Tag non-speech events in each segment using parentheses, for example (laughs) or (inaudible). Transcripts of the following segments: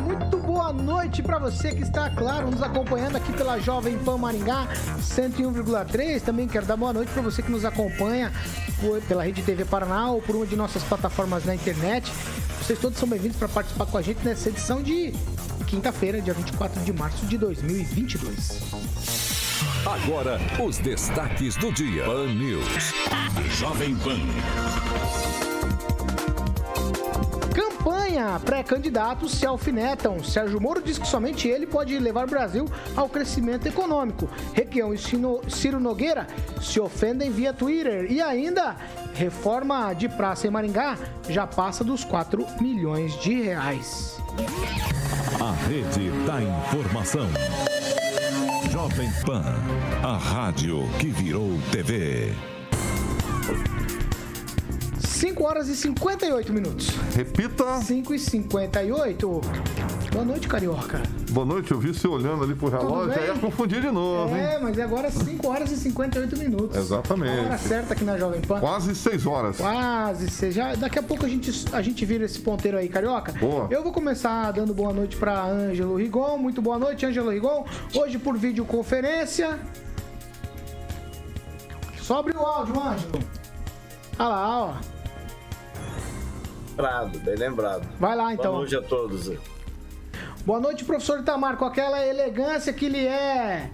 Muito boa noite para você que está, claro, nos acompanhando aqui pela Jovem Pan Maringá 101,3. Também quero dar boa noite para você que nos acompanha pela Rede TV Paraná ou por uma de nossas plataformas na internet. Vocês todos são bem-vindos para participar com a gente nessa edição de quinta-feira, dia 24 de março de 2022. Agora, os destaques do dia. Pan News. Jovem Pan. Campanha. Pré-candidatos se alfinetam. Sérgio Moro diz que somente ele pode levar o Brasil ao crescimento econômico. Requião e Ciro Nogueira se ofendem via Twitter. E ainda, reforma de praça em Maringá já passa dos 4 milhões de reais. A rede da informação. Jovem Pan, a rádio que virou TV. 5 horas e 58 minutos. Repita. 5 e 58. Boa noite, Carioca. Boa noite, eu vi você olhando ali pro relógio, aí ia confundir de novo, hein? É, mas agora 5 horas e 58 minutos. Exatamente. A hora certa aqui na Jovem Pan. Quase seis horas. Quase, seja. Daqui a pouco a gente, a gente vira esse ponteiro aí, carioca. Boa. Eu vou começar dando boa noite pra Ângelo Rigon. Muito boa noite, Ângelo Rigon. Hoje por videoconferência. Sobre o áudio, Ângelo. Olha lá, ó. Lembrado, bem lembrado. Vai lá então. Boa noite a todos. Boa noite, professor Itamar, com aquela elegância que lhe é.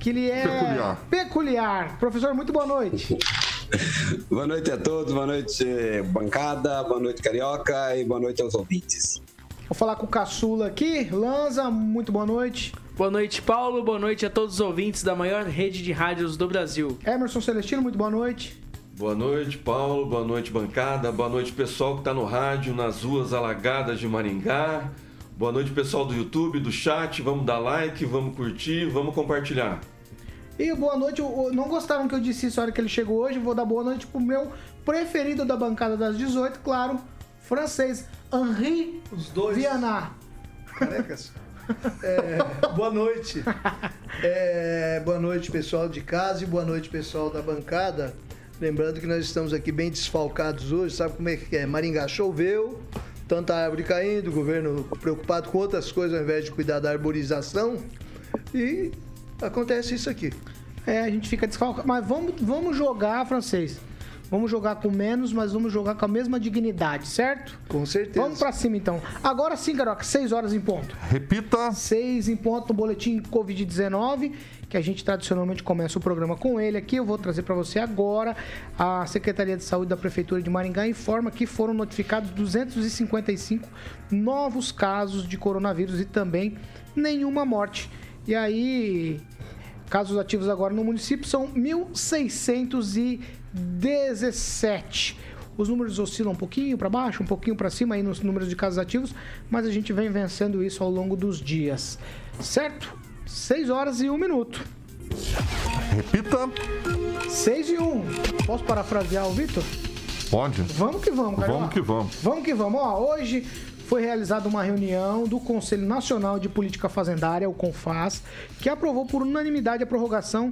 Que lhe é. Peculiar. Peculiar. Professor, muito boa noite. (laughs) Boa noite a todos, boa noite bancada, boa noite carioca e boa noite aos ouvintes. Vou falar com o caçula aqui. Lanza, muito boa noite. Boa noite, Paulo. Boa noite a todos os ouvintes da maior rede de rádios do Brasil. Emerson Celestino, muito boa noite. Boa noite, Paulo. Boa noite, bancada. Boa noite, pessoal que está no rádio, nas ruas alagadas de Maringá. Boa noite, pessoal do YouTube, do chat. Vamos dar like, vamos curtir, vamos compartilhar. E boa noite, o- o- não gostaram que eu disse isso na hora que ele chegou hoje, vou dar boa noite pro meu preferido da bancada das 18, claro, francês, Henri Os dois Viana. carecas. É, boa noite. É, boa noite, pessoal de casa e boa noite, pessoal da bancada. Lembrando que nós estamos aqui bem desfalcados hoje, sabe como é que é? Maringá choveu, tanta árvore caindo, o governo preocupado com outras coisas ao invés de cuidar da arborização. E acontece isso aqui. É, a gente fica desfalcado, mas vamos, vamos jogar, francês. Vamos jogar com menos, mas vamos jogar com a mesma dignidade, certo? Com certeza. Vamos pra cima então. Agora sim, Caroca, 6 horas em ponto. Repita. 6 em ponto no boletim Covid-19, que a gente tradicionalmente começa o programa com ele aqui. Eu vou trazer para você agora. A Secretaria de Saúde da Prefeitura de Maringá informa que foram notificados 255 novos casos de coronavírus e também nenhuma morte. E aí, casos ativos agora no município são 1.617. Os números oscilam um pouquinho para baixo, um pouquinho para cima aí nos números de casos ativos, mas a gente vem vencendo isso ao longo dos dias. Certo? 6 horas e 1 minuto. Repita. 6 e 1. Posso parafrasear o Vitor? Pode. Vamos que vamos, cara. Vamos que vamos. Vamos que vamos. Ó, hoje foi realizada uma reunião do Conselho Nacional de Política Fazendária, o CONFAS, que aprovou por unanimidade a prorrogação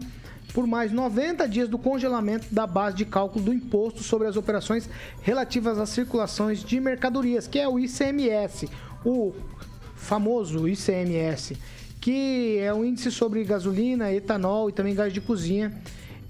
por mais 90 dias do congelamento da base de cálculo do imposto sobre as operações relativas às circulações de mercadorias, que é o ICMS, o famoso ICMS, que é um índice sobre gasolina, etanol e também gás de cozinha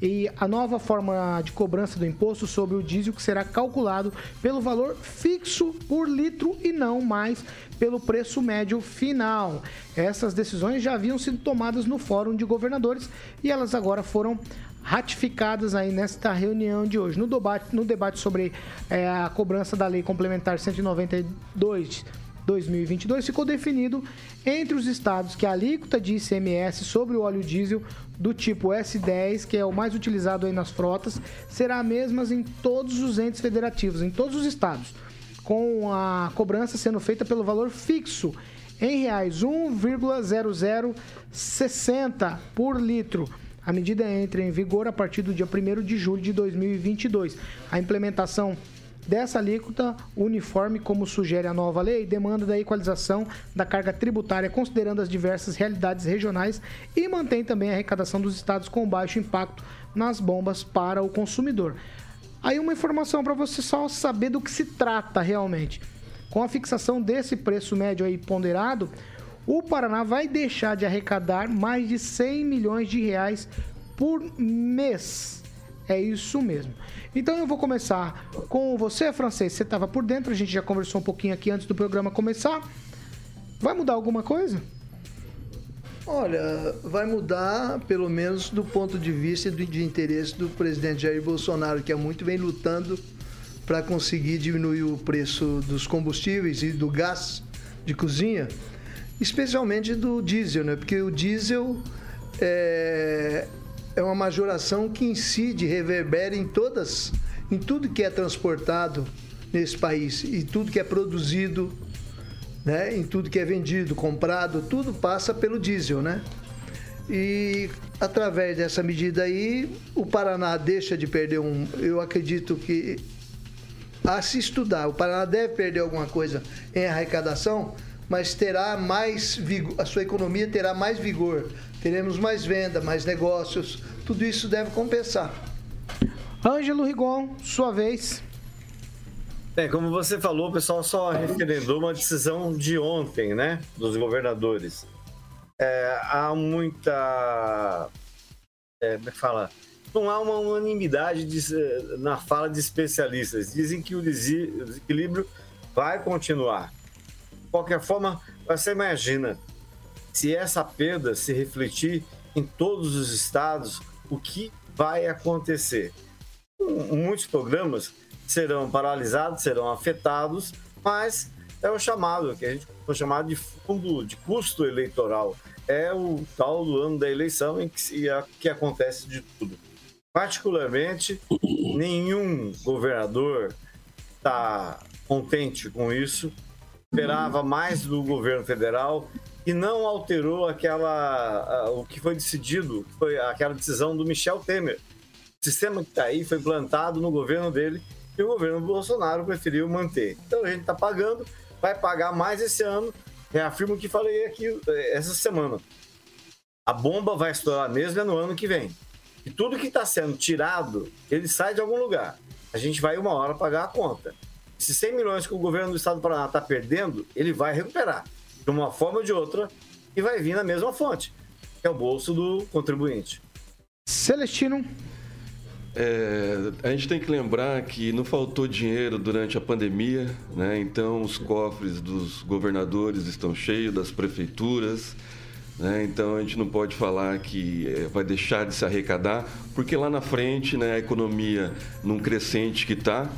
e a nova forma de cobrança do imposto sobre o diesel que será calculado pelo valor fixo por litro e não mais pelo preço médio final. Essas decisões já haviam sido tomadas no Fórum de Governadores e elas agora foram ratificadas aí nesta reunião de hoje. No debate, no debate sobre eh, a cobrança da Lei Complementar 192 2022 ficou definido entre os estados que a alíquota de ICMS sobre o óleo diesel do tipo S10, que é o mais utilizado aí nas frotas, será a mesma em todos os entes federativos, em todos os estados, com a cobrança sendo feita pelo valor fixo em reais 1,0060 por litro. A medida entra em vigor a partir do dia 1 de julho de 2022. A implementação dessa alíquota uniforme, como sugere a nova lei, demanda da equalização da carga tributária, considerando as diversas realidades regionais e mantém também a arrecadação dos estados com baixo impacto nas bombas para o consumidor. Aí uma informação para você só saber do que se trata realmente. Com a fixação desse preço médio aí ponderado, o Paraná vai deixar de arrecadar mais de 100 milhões de reais por mês. É isso mesmo. Então eu vou começar com você, francês. Você estava por dentro, a gente já conversou um pouquinho aqui antes do programa começar. Vai mudar alguma coisa? Olha, vai mudar, pelo menos do ponto de vista e de interesse do presidente Jair Bolsonaro, que há muito vem lutando para conseguir diminuir o preço dos combustíveis e do gás de cozinha, especialmente do diesel, né? Porque o diesel é, é uma majoração que incide, reverbera em todas, em tudo que é transportado nesse país e tudo que é produzido, né, em tudo que é vendido, comprado, tudo passa pelo diesel, né? E através dessa medida aí, o Paraná deixa de perder um, eu acredito que a se estudar, o Paraná deve perder alguma coisa em arrecadação, mas terá mais vigor, a sua economia terá mais vigor, teremos mais venda, mais negócios, tudo isso deve compensar. Ângelo Rigon, sua vez. É, como você falou, o pessoal só referendou uma decisão de ontem, né, dos governadores. É, há muita. É, como é que fala? Não há uma unanimidade de, na fala de especialistas. Dizem que o desequilíbrio vai continuar. Qualquer forma, você imagina se essa perda se refletir em todos os estados, o que vai acontecer? Muitos programas serão paralisados, serão afetados, mas é o chamado, que a gente foi chamado de fundo de custo eleitoral. É o tal do ano da eleição em que, que acontece de tudo. Particularmente, nenhum governador está contente com isso. Esperava mais do governo federal e não alterou aquela o que foi decidido, foi aquela decisão do Michel Temer. O sistema que está aí foi plantado no governo dele e o governo Bolsonaro preferiu manter. Então a gente está pagando, vai pagar mais esse ano. Reafirmo o que falei aqui eh, essa semana. A bomba vai estourar mesmo é no ano que vem. E tudo que está sendo tirado, ele sai de algum lugar. A gente vai uma hora pagar a conta. Esses 100 milhões que o governo do estado do Paraná está perdendo, ele vai recuperar de uma forma ou de outra e vai vir na mesma fonte, que é o bolso do contribuinte. Celestino. É, a gente tem que lembrar que não faltou dinheiro durante a pandemia, né? então os cofres dos governadores estão cheios, das prefeituras. Né? Então a gente não pode falar que é, vai deixar de se arrecadar, porque lá na frente né, a economia num crescente que está,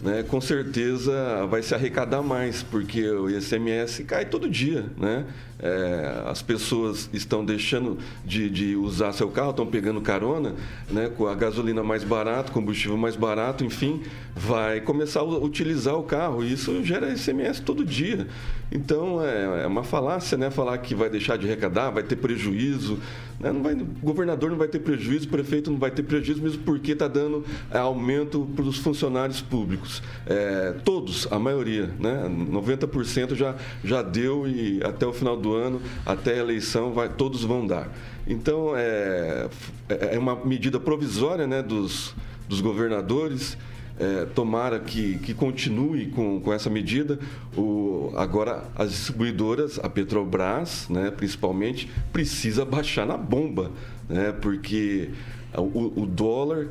né, com certeza vai se arrecadar mais, porque o ICMS cai todo dia, né? É, as pessoas estão deixando de, de, usar seu carro, estão pegando carona, né, com a gasolina mais barata, combustível mais barato, enfim, vai começar a utilizar o carro. E isso gera ICMS todo dia. Então é, é uma falácia, né? Falar que vai deixar de arrecadar, vai ter prejuízo. Né? Não vai, o governador não vai ter prejuízo, o prefeito não vai ter prejuízo, mesmo porque está dando é, aumento para os funcionários públicos. É, todos, a maioria, né? 90% já, já deu e até o final do ano, até a eleição, vai, todos vão dar. Então é, é uma medida provisória né, dos, dos governadores. É, tomara que, que continue com, com essa medida. O, agora, as distribuidoras, a Petrobras, né, principalmente, precisa baixar na bomba, né, porque o, o dólar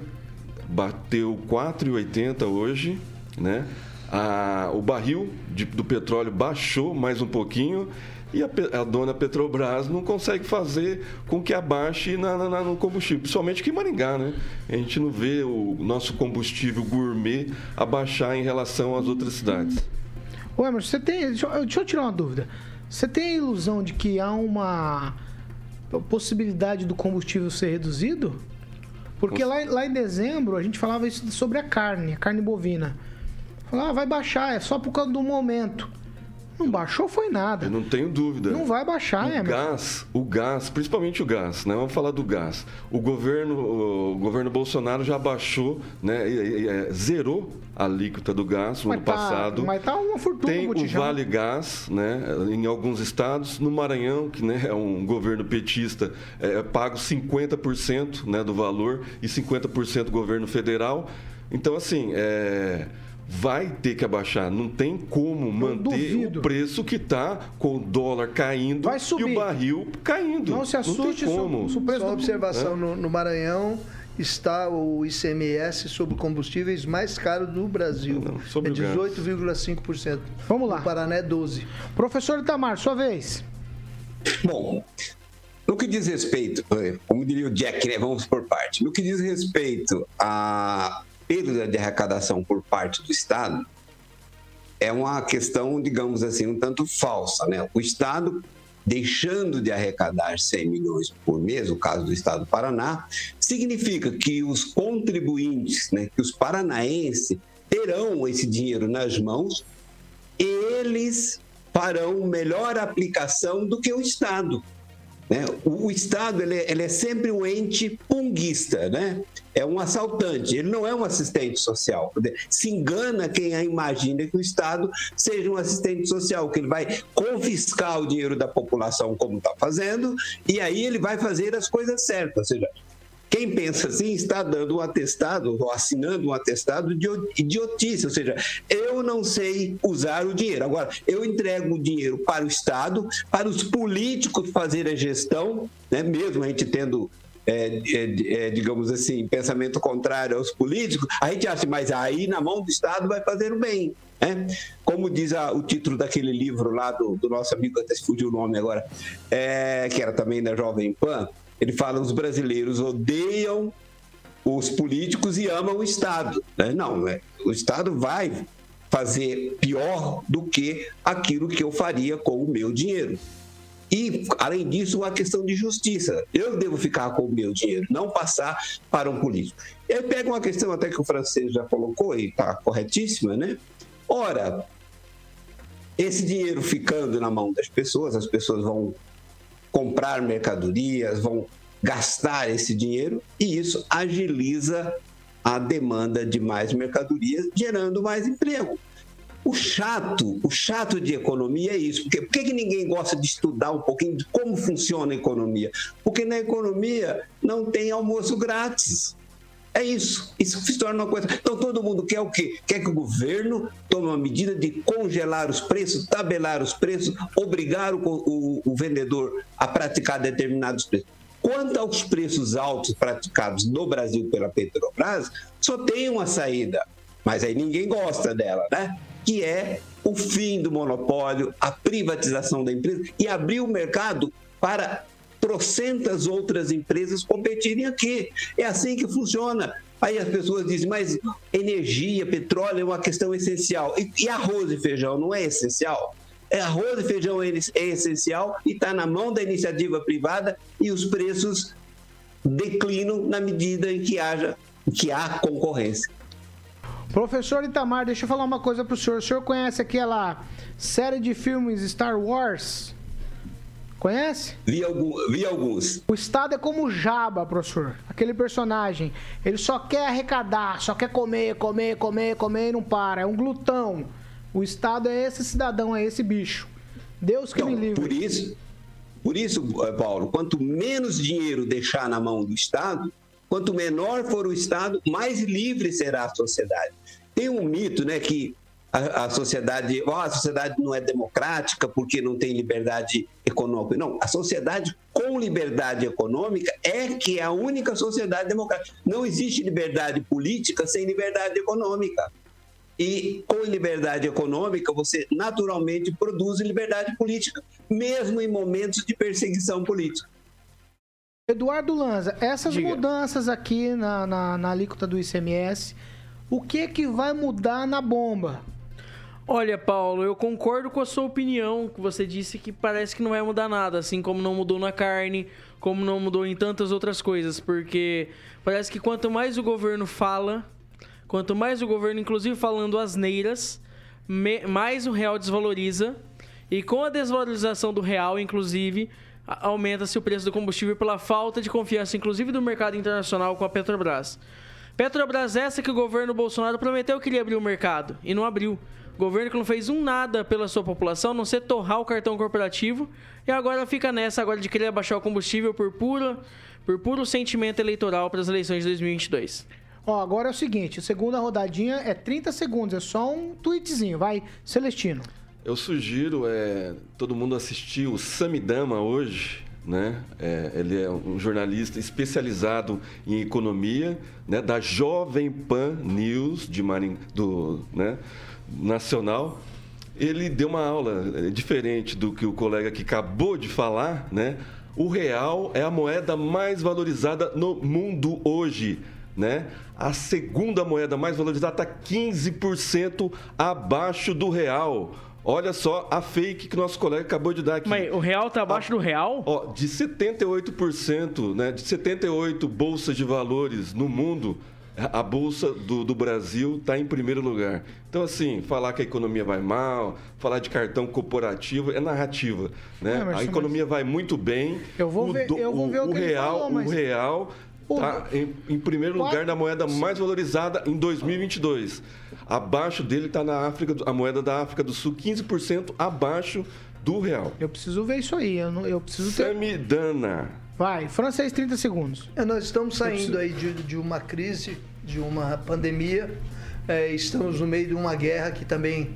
bateu 4,80 hoje, né? A, o barril de, do petróleo baixou mais um pouquinho e a, a, dona Petrobras não consegue fazer com que abaixe na, na, no combustível, principalmente aqui em Maringá, né? A gente não vê o nosso combustível gourmet abaixar em relação às outras cidades. Ué, mas você tem. Deixa eu, deixa eu tirar uma dúvida. Você tem a ilusão de que há uma possibilidade do combustível ser reduzido? Porque lá, lá em dezembro a gente falava isso sobre a carne, a carne bovina. Falava, ah, vai baixar, é só por causa do momento. Não baixou foi nada. Eu não tenho dúvida. Não vai baixar, o é, meu. gás, o gás, principalmente o gás, né? Vamos falar do gás. O governo, o governo Bolsonaro já baixou, né? e- zerou a alíquota do gás no ano tá- passado. mas tá uma fortuna Tem o. Vale Gás, né? Em alguns estados, no Maranhão, que né, é um governo petista, é pago 50% né, do valor e 50% do governo federal. Então, assim, é, vai ter que abaixar. Não tem como manter duvido. o preço que está com o dólar caindo Vai e subir. o barril caindo. Não se assuste, tem se o- como. o preço Só do- observação, no, no Maranhão está o ICMS sobre combustíveis mais caro do Brasil. Não, é o gás. 18,5%. Vamos lá. No Paraná é 12%. Professor Itamar, sua vez. Bom, no que diz respeito, eh, como diria o Jack, né, vamos por parte. No que diz respeito à perda de arrecadação por parte do Estado, é uma questão, digamos assim, um tanto falsa. Né? O Estado deixando de arrecadar 100 milhões por mês, no caso do Estado do Paraná, significa que os contribuintes, né, que os paranaenses terão esse dinheiro nas mãos eles farão melhor aplicação do que o Estado. Né? O, o Estado ele, é- ele é sempre um ente punguista, né? é um assaltante, ele não é um assistente social. Se engana quem imagina que o Estado seja um assistente social, que ele vai confiscar o dinheiro da população, como está fazendo, e aí ele vai fazer as coisas certas. Ou seja, quem pensa assim está dando um atestado, ou assinando um atestado de idiotice, ou seja, eu não sei usar o dinheiro. Agora, eu entrego o dinheiro para o Estado, para os políticos fazerem a gestão, né? mesmo a gente tendo. é, é, é, digamos assim, pensamento contrário aos políticos, a gente acha, mas aí na mão do Estado vai fazer o bem. Né? Como diz a- o título daquele livro lá do, do nosso amigo, até se fugiu o nome agora, é, que era também da Jovem Pan, ele fala os brasileiros odeiam os políticos e amam o Estado. né? Não, né? o Estado vai fazer pior do que aquilo que eu faria com o meu dinheiro. E, além disso, uma questão de justiça. Eu devo ficar com o meu dinheiro, não passar para um político. Eu pego uma questão até que o francês já colocou e está corretíssima, né? Ora, esse dinheiro ficando na mão das pessoas, as pessoas vão comprar mercadorias, vão gastar esse dinheiro e isso agiliza a demanda de mais mercadorias, gerando mais emprego. O chato, o chato de economia é isso. Porque, por que, ninguém gosta de estudar um pouquinho de como funciona a economia? Porque na economia não tem almoço grátis. É isso. Isso se torna uma coisa. Então todo mundo quer o quê? Quer que o governo tome uma medida de congelar os preços, tabelar os preços, obrigar o, o- o vendedor a praticar determinados preços. Quanto aos preços altos praticados no Brasil pela Petrobras, só tem uma saída, mas aí ninguém gosta dela, né? Que é o fim do monopólio, a privatização da empresa e abrir o mercado para trocentas outras empresas competirem aqui. É assim que funciona. Aí as pessoas dizem, mas energia, petróleo é uma questão essencial. E, e arroz e feijão não é essencial? É, arroz e feijão é, é essencial e está na mão da iniciativa privada e os preços declinam na medida em que haja que há concorrência. Professor Itamar, deixa eu falar uma coisa pro senhor. O senhor conhece aquela série de filmes Star Wars? Conhece? Vi, algum, vi alguns. O Estado é como o Jabba, professor. Aquele personagem. Ele só quer arrecadar, só quer comer, comer, comer, comer e não para. É um glutão. O Estado é esse cidadão, é esse bicho. Deus que Então, me livre. por isso, por isso, eh, Paulo, quanto menos dinheiro deixar na mão do Estado, quanto menor for o Estado, mais livre será a sociedade. Tem um mito, né, que a, a sociedade, ó, a sociedade não é democrática porque não tem liberdade econômica. Não, a sociedade com liberdade econômica é que é a única sociedade democrática. Não existe liberdade política sem liberdade econômica. E com liberdade econômica, você naturalmente produz liberdade política, mesmo em momentos de perseguição política. Eduardo Lanza, essas Diga. mudanças aqui na, na, na alíquota do ICMS, o que que vai mudar na bomba? Olha, Paulo, eu concordo com a sua opinião, que você disse que parece que não vai mudar nada, assim como não mudou na carne, como não mudou em tantas outras coisas, porque parece que quanto mais o governo fala, quanto mais o governo, inclusive falando asneiras, mais o real desvaloriza E com a desvalorização do real, inclusive, aumenta-se o preço do combustível pela falta de confiança, inclusive do mercado internacional com a Petrobras. Petrobras essa que o governo Bolsonaro prometeu que iria abrir o mercado e não abriu. Governo que não fez um nada pela sua população, a não ser torrar o cartão corporativo e agora fica nessa agora de querer abaixar o combustível por puro, por puro sentimento eleitoral para as eleições de 2022. Ó, agora é o seguinte, a segunda rodadinha é 30 segundos, é só um tweetzinho, vai, Celestino. Eu sugiro é, todo mundo assistir o Samidama hoje, né? É, ele é um jornalista especializado em economia, né? Da Jovem Pan News de Maring, do, né? Nacional. Ele deu uma aula é, diferente do que o colega que acabou de falar, né? O real é a moeda mais valorizada no mundo hoje, né? A segunda moeda mais valorizada está 15% abaixo do real. Olha só a fake que nosso colega acabou de dar aqui. Mas o real tá abaixo do real? Ó, de 78%, né, de 78 bolsas de valores no mundo, a bolsa do, do Brasil está em primeiro lugar. Então, assim, falar que a economia vai mal, falar de cartão corporativo é narrativa, né? É, mas- a economia vai muito bem. Eu vou o ver- eu vou ver o que ele real, falou, mas- o real está em, em primeiro lugar na moeda mais valorizada em 2022. Abaixo dele está na África, a moeda da África do Sul, 15% abaixo do real. Eu preciso ver isso aí, eu, não- eu preciso ter... Samidana. Vai, francês, 30 segundos. É, nós estamos saindo aí de, de uma crise, de uma pandemia. É, estamos no meio de uma guerra que também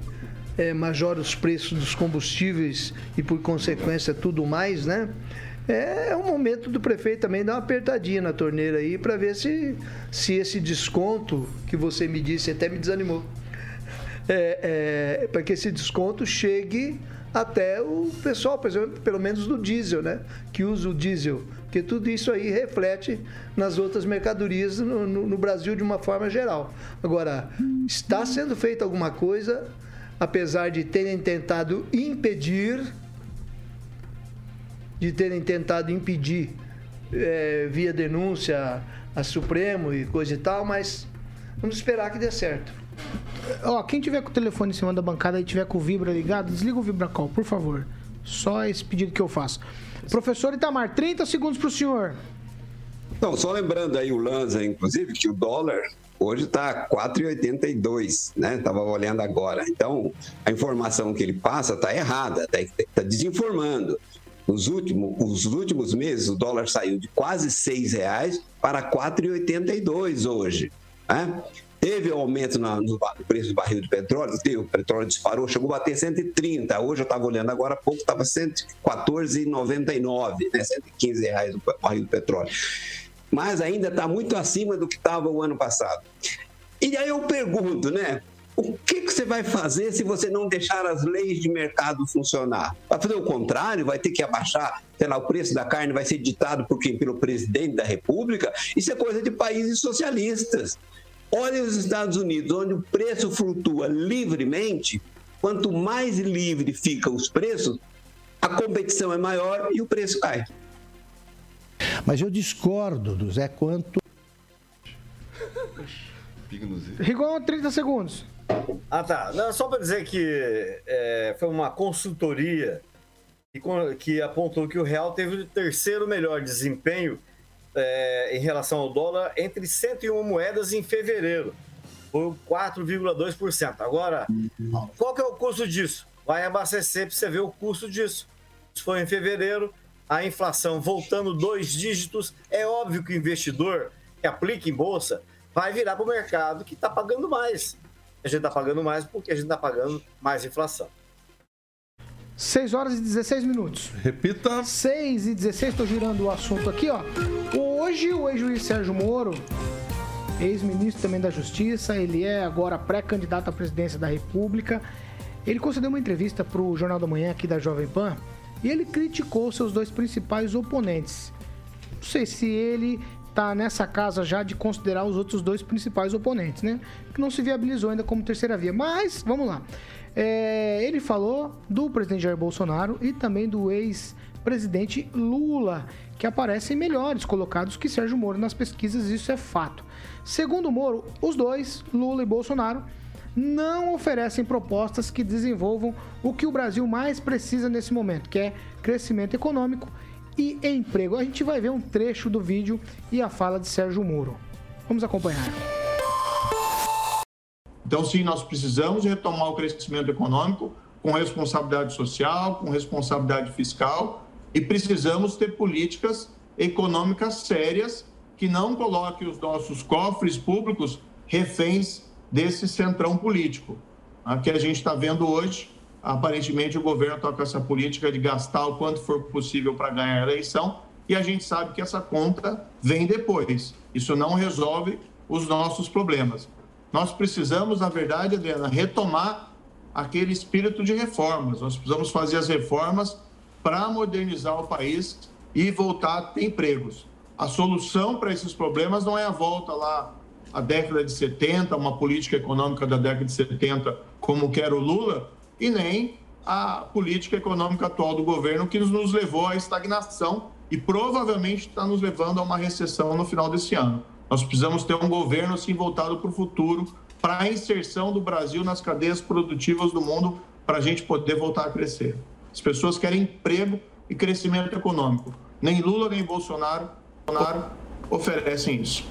é, majora os preços dos combustíveis e, por consequência, tudo mais, né? É, é um momento do prefeito também dar uma apertadinha na torneira aí para ver se, se esse desconto que você me disse até me desanimou. É, é, para que esse desconto chegue até o pessoal, pelo menos do diesel, né? Que usa o diesel. Porque tudo isso aí reflete nas outras mercadorias no, no- no Brasil de uma forma geral. Agora, está sendo feita alguma coisa, apesar de terem tentado impedir, de terem tentado impedir eh, via denúncia a Supremo e coisa e tal, mas vamos esperar que dê certo. Ó, quem tiver com o telefone em cima da bancada e tiver com o Vibra ligado, desliga o Vibracol, por favor. Só esse pedido que eu faço. Professor Itamar, 30 segundos pro senhor. Então, só lembrando aí o Lanza, inclusive, que o dólar hoje está 4,82, né? Estava olhando agora. Então, a informação que ele passa está errada, está desinformando. Nos últimos, os últimos meses, o dólar saiu de quase R$ reais para 4,82 hoje. Né? Teve aumento na- no preço do barril de petróleo, teve, o petróleo disparou, chegou a bater 130. Hoje eu estava olhando agora há pouco, estava 114,99, né? 115 reais o barril de petróleo. Mas ainda está muito acima do que estava o ano passado. E aí eu pergunto, né? O que, que você vai fazer se você não deixar as leis de mercado funcionar? Vai fazer o contrário? Vai ter que abaixar, sei lá, o preço da carne vai ser ditado por quem? Pelo presidente da República? Isso é coisa de países socialistas. Olha os Estados Unidos, onde o preço flutua livremente, quanto mais livre ficam os preços, a competição é maior e o preço cai. Mas eu discordo do Zé quanto. Rigon, 30 segundos. Ah, tá. Não, só para dizer que é, foi uma consultoria que, que apontou que o real teve o terceiro melhor desempenho é, em relação ao dólar entre 101 moedas em fevereiro. Foi 4,2%. Agora, qual que é o custo disso? Vai abastecer para você ver o custo disso. Isso foi em fevereiro, a inflação voltando dois dígitos. É óbvio que o investidor que aplica em bolsa vai virar para o mercado que está pagando mais. A gente está pagando mais porque a gente está pagando mais inflação. 6 horas e 16 minutos. Repita. 6 e 16, tô girando o assunto aqui, ó. Hoje o ex-juiz Sérgio Moro, ex-ministro também da Justiça, ele é agora pré-candidato à presidência da República. Ele concedeu uma entrevista para o Jornal da Manhã aqui da Jovem Pan e ele criticou seus dois principais oponentes. Não sei se ele tá nessa casa já de considerar os outros dois principais oponentes, né? Que não se viabilizou ainda como terceira via. Mas, vamos lá. É, ele falou do presidente Jair Bolsonaro e também do ex-presidente Lula, que aparecem melhores colocados que Sérgio Moro nas pesquisas, isso é fato. Segundo Moro, os dois, Lula e Bolsonaro, não oferecem propostas que desenvolvam o que o Brasil mais precisa nesse momento, que é crescimento econômico e emprego. A gente vai ver um trecho do vídeo e a fala de Sérgio Moro. Vamos acompanhar. Então, sim, nós precisamos retomar o crescimento econômico com responsabilidade social, com responsabilidade fiscal e precisamos ter políticas econômicas sérias que não coloquem os nossos cofres públicos reféns desse centrão político. A que a gente está vendo hoje, aparentemente o governo com essa política de gastar o quanto for possível para ganhar a eleição e a gente sabe que essa conta vem depois. Isso não resolve os nossos problemas. Nós precisamos, na verdade, Adriana, retomar aquele espírito de reformas. Nós precisamos fazer as reformas para modernizar o país e voltar a ter empregos. A solução para esses problemas não é a volta lá à década de 70, uma política econômica da década de 70, como quer o Lula, e nem a política econômica atual do governo, que nos levou à estagnação e provavelmente está nos levando a uma recessão no final desse ano. Nós precisamos ter um governo assim voltado para o futuro, para a inserção do Brasil nas cadeias produtivas do mundo, para a gente poder voltar a crescer. As pessoas querem emprego e crescimento econômico. Nem Lula nem Bolsonaro, Bolsonaro oferecem isso.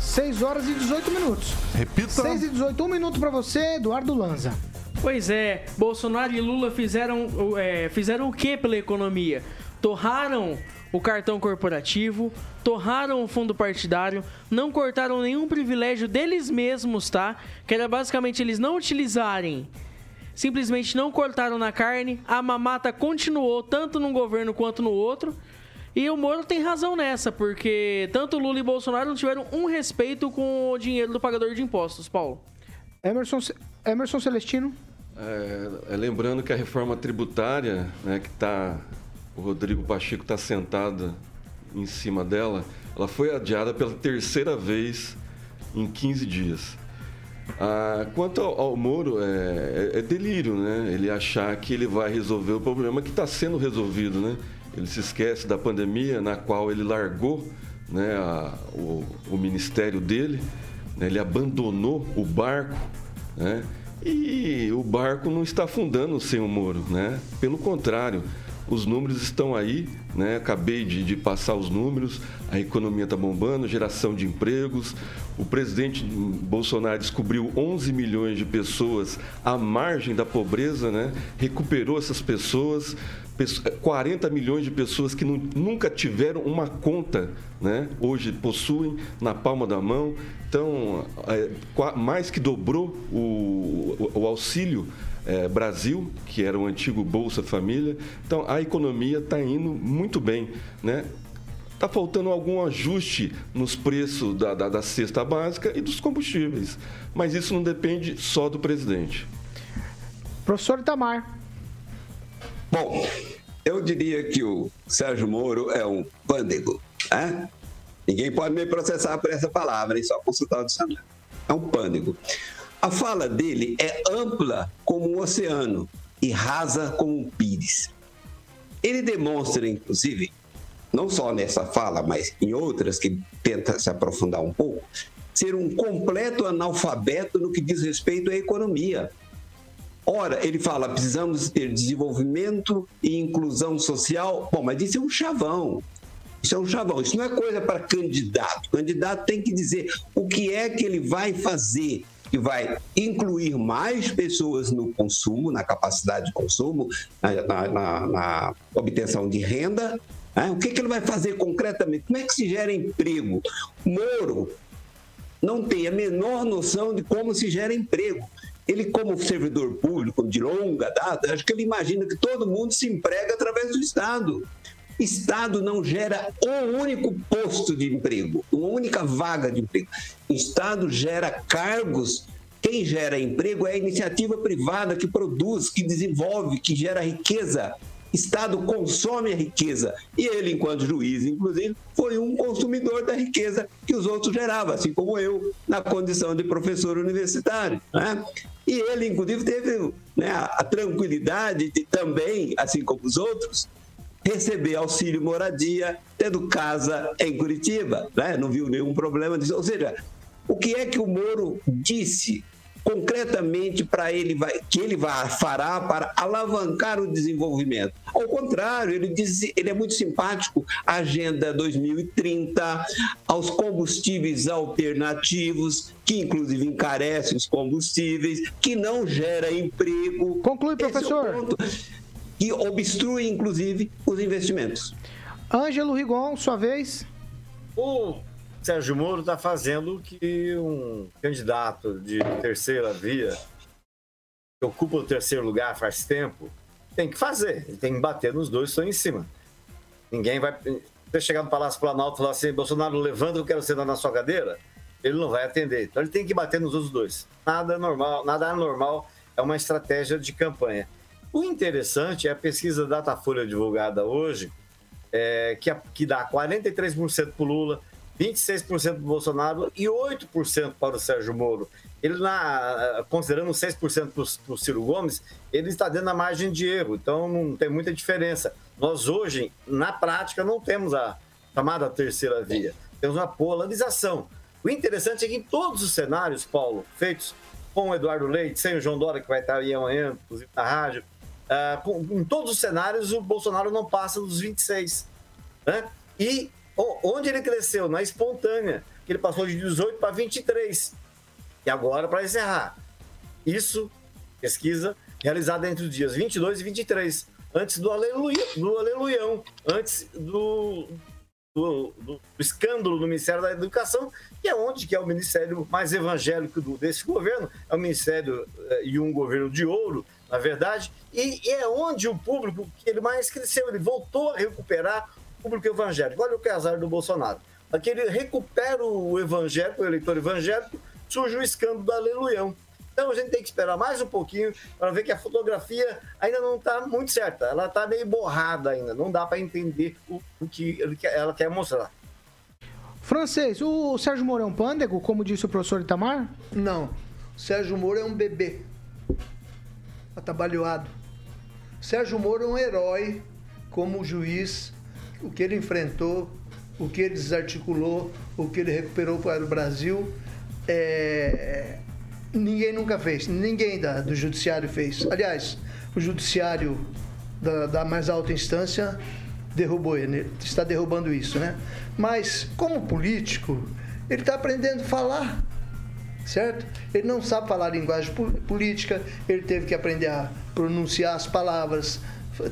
6 horas e 18 minutos. Repita. 6 e 18, um minuto para você, Eduardo Lanza. Pois é, Bolsonaro e Lula fizeram, é, fizeram o que pela economia? Torraram o cartão corporativo, torraram o fundo partidário, não cortaram nenhum privilégio deles mesmos, tá? Que era basicamente eles não utilizarem simplesmente não cortaram na carne, a mamata continuou tanto num governo quanto no outro. E o Moro tem razão nessa, porque tanto Lula e Bolsonaro não tiveram um respeito com o dinheiro do pagador de impostos, Paulo. Emerson, Emerson Celestino. É, é, lembrando que a reforma tributária, né, que tá, o Rodrigo Pacheco está sentado em cima dela, ela foi adiada pela terceira vez em 15 dias. Ah, quanto ao, ao Moro, é, é, é, delírio, né? Ele achar que ele vai resolver o problema que está sendo resolvido, né? Ele se esquece da pandemia na qual ele largou né, a, o, o, ministério dele, né? ele abandonou o barco, né? E o barco não está afundando sem o Moro, né? Pelo contrário, os números estão aí, né? Acabei de, de passar os números, a economia está bombando, geração de empregos. O presidente Bolsonaro descobriu 11 milhões de pessoas à margem da pobreza, né? Recuperou essas pessoas. 40 milhões de pessoas que nunca tiveram uma conta, né? hoje possuem na palma da mão. Então, é, mais que dobrou o, o, o auxílio é, Brasil, que era o antigo Bolsa Família. Então, a economia está indo muito bem. Né? Está faltando algum ajuste nos preços da, da, da cesta básica e dos combustíveis. Mas isso não depende só do presidente. Professor Itamar. Bom, eu diria que o Sérgio Moro é um pândego. Né? Ninguém pode me processar por essa palavra, é só consultar o dicionário. É um pândego. A fala dele é ampla como um oceano e rasa como um pires. Ele demonstra, inclusive, não só nessa fala, mas em outras que tenta se aprofundar um pouco, ser um completo analfabeto no que diz respeito à economia. Ora, ele fala, precisamos ter desenvolvimento e inclusão social. Bom, mas isso é um chavão. Isso é um chavão. Isso não é coisa para candidato. O candidato tem que dizer o que é que ele vai fazer que vai incluir mais pessoas no consumo, na capacidade de consumo, na, na, na obtenção de renda. Né? O que, que ele vai fazer concretamente? Como é que se gera emprego? Moro não tem a menor noção de como se gera emprego. Ele, como servidor público de longa data, acho que ele imagina que todo mundo se emprega através do Estado. Estado não gera um único posto de emprego, uma única vaga de emprego. Estado gera cargos. Quem gera emprego é a iniciativa privada que produz, que desenvolve, que gera riqueza. Estado consome a riqueza. E ele, enquanto juiz, inclusive, foi um consumidor da riqueza que os outros geravam, assim como eu, na condição de professor universitário. Né? E ele, inclusive, teve né, a tranquilidade de também, assim como os outros, receber auxílio moradia, tendo casa em Curitiba, né? não viu nenhum problema disso. Ou seja, O que é que o Moro disse concretamente para ele vai, que ele vai, fará para alavancar o desenvolvimento. Ao contrário, ele diz, ele é muito simpático à agenda 2030, aos combustíveis alternativos, que inclusive encarece os combustíveis, que não gera emprego. Conclui, professor. É ponto, que obstrui inclusive os investimentos. Ângelo Rigon, sua vez. O Sérgio Moro está fazendo o que um candidato de terceira via, que ocupa o terceiro lugar faz tempo, tem que fazer. Ele tem que bater nos dois estão em cima. Ninguém vai. Você chegar no Palácio Planalto e falar assim: Bolsonaro, levanta, eu quero sentar na sua cadeira. Ele não vai atender. Então ele tem que bater nos outros dois. Nada é normal, nada anormal, é uma estratégia de campanha. O interessante é a pesquisa Datafolha divulgada hoje, é, que, que dá 43% para o Lula, 26% para o Bolsonaro e 8% para o Sérgio Moro. Ele, na, considerando 6% para o Ciro Gomes, ele está dentro da margem de erro, então não tem muita diferença. Nós hoje, na prática, não temos a chamada terceira via, temos uma polarização. O interessante é que em todos os cenários, Paulo, feitos com o Eduardo Leite, sem o João Dória, que vai estar aí amanhã, inclusive na rádio, uh, com, em todos os cenários o Bolsonaro não passa dos 26. Né? E Onde ele cresceu? Na espontânea, que ele passou de 18 para 23. E agora, para encerrar, isso, pesquisa realizada entre os dias 22 e 23, antes do, aleluia, do aleluião, antes do, do, do, escândalo do Ministério da Educação, que é onde que é o ministério mais evangélico do, desse governo, é o ministério eh, e um governo de ouro, na verdade, e, e é onde o público que ele mais cresceu, ele voltou a recuperar público evangélico. Olha o que é azar do Bolsonaro. Aqui ele recupera o evangélico, o eleitor evangélico, surge o escândalo do aleluião. Então a gente tem que esperar mais um pouquinho para ver que a fotografia ainda não está muito certa. Ela está meio borrada ainda. Não dá para entender o, o que ela quer mostrar. Francês, o Sérgio Moro é um pândego, como disse o professor Itamar? Não. O Sérgio Moro é um bebê. Atabalhoado. Sérgio Moro é um herói como juiz o que ele enfrentou, o que ele desarticulou, o que ele recuperou para o Brasil, é... ninguém nunca fez, ninguém da, do judiciário fez. Aliás, o judiciário da, da mais alta instância derrubou ele, está derrubando isso, né? Mas como político, ele está aprendendo a falar, certo? Ele não sabe falar linguagem política, ele teve que aprender a pronunciar as palavras,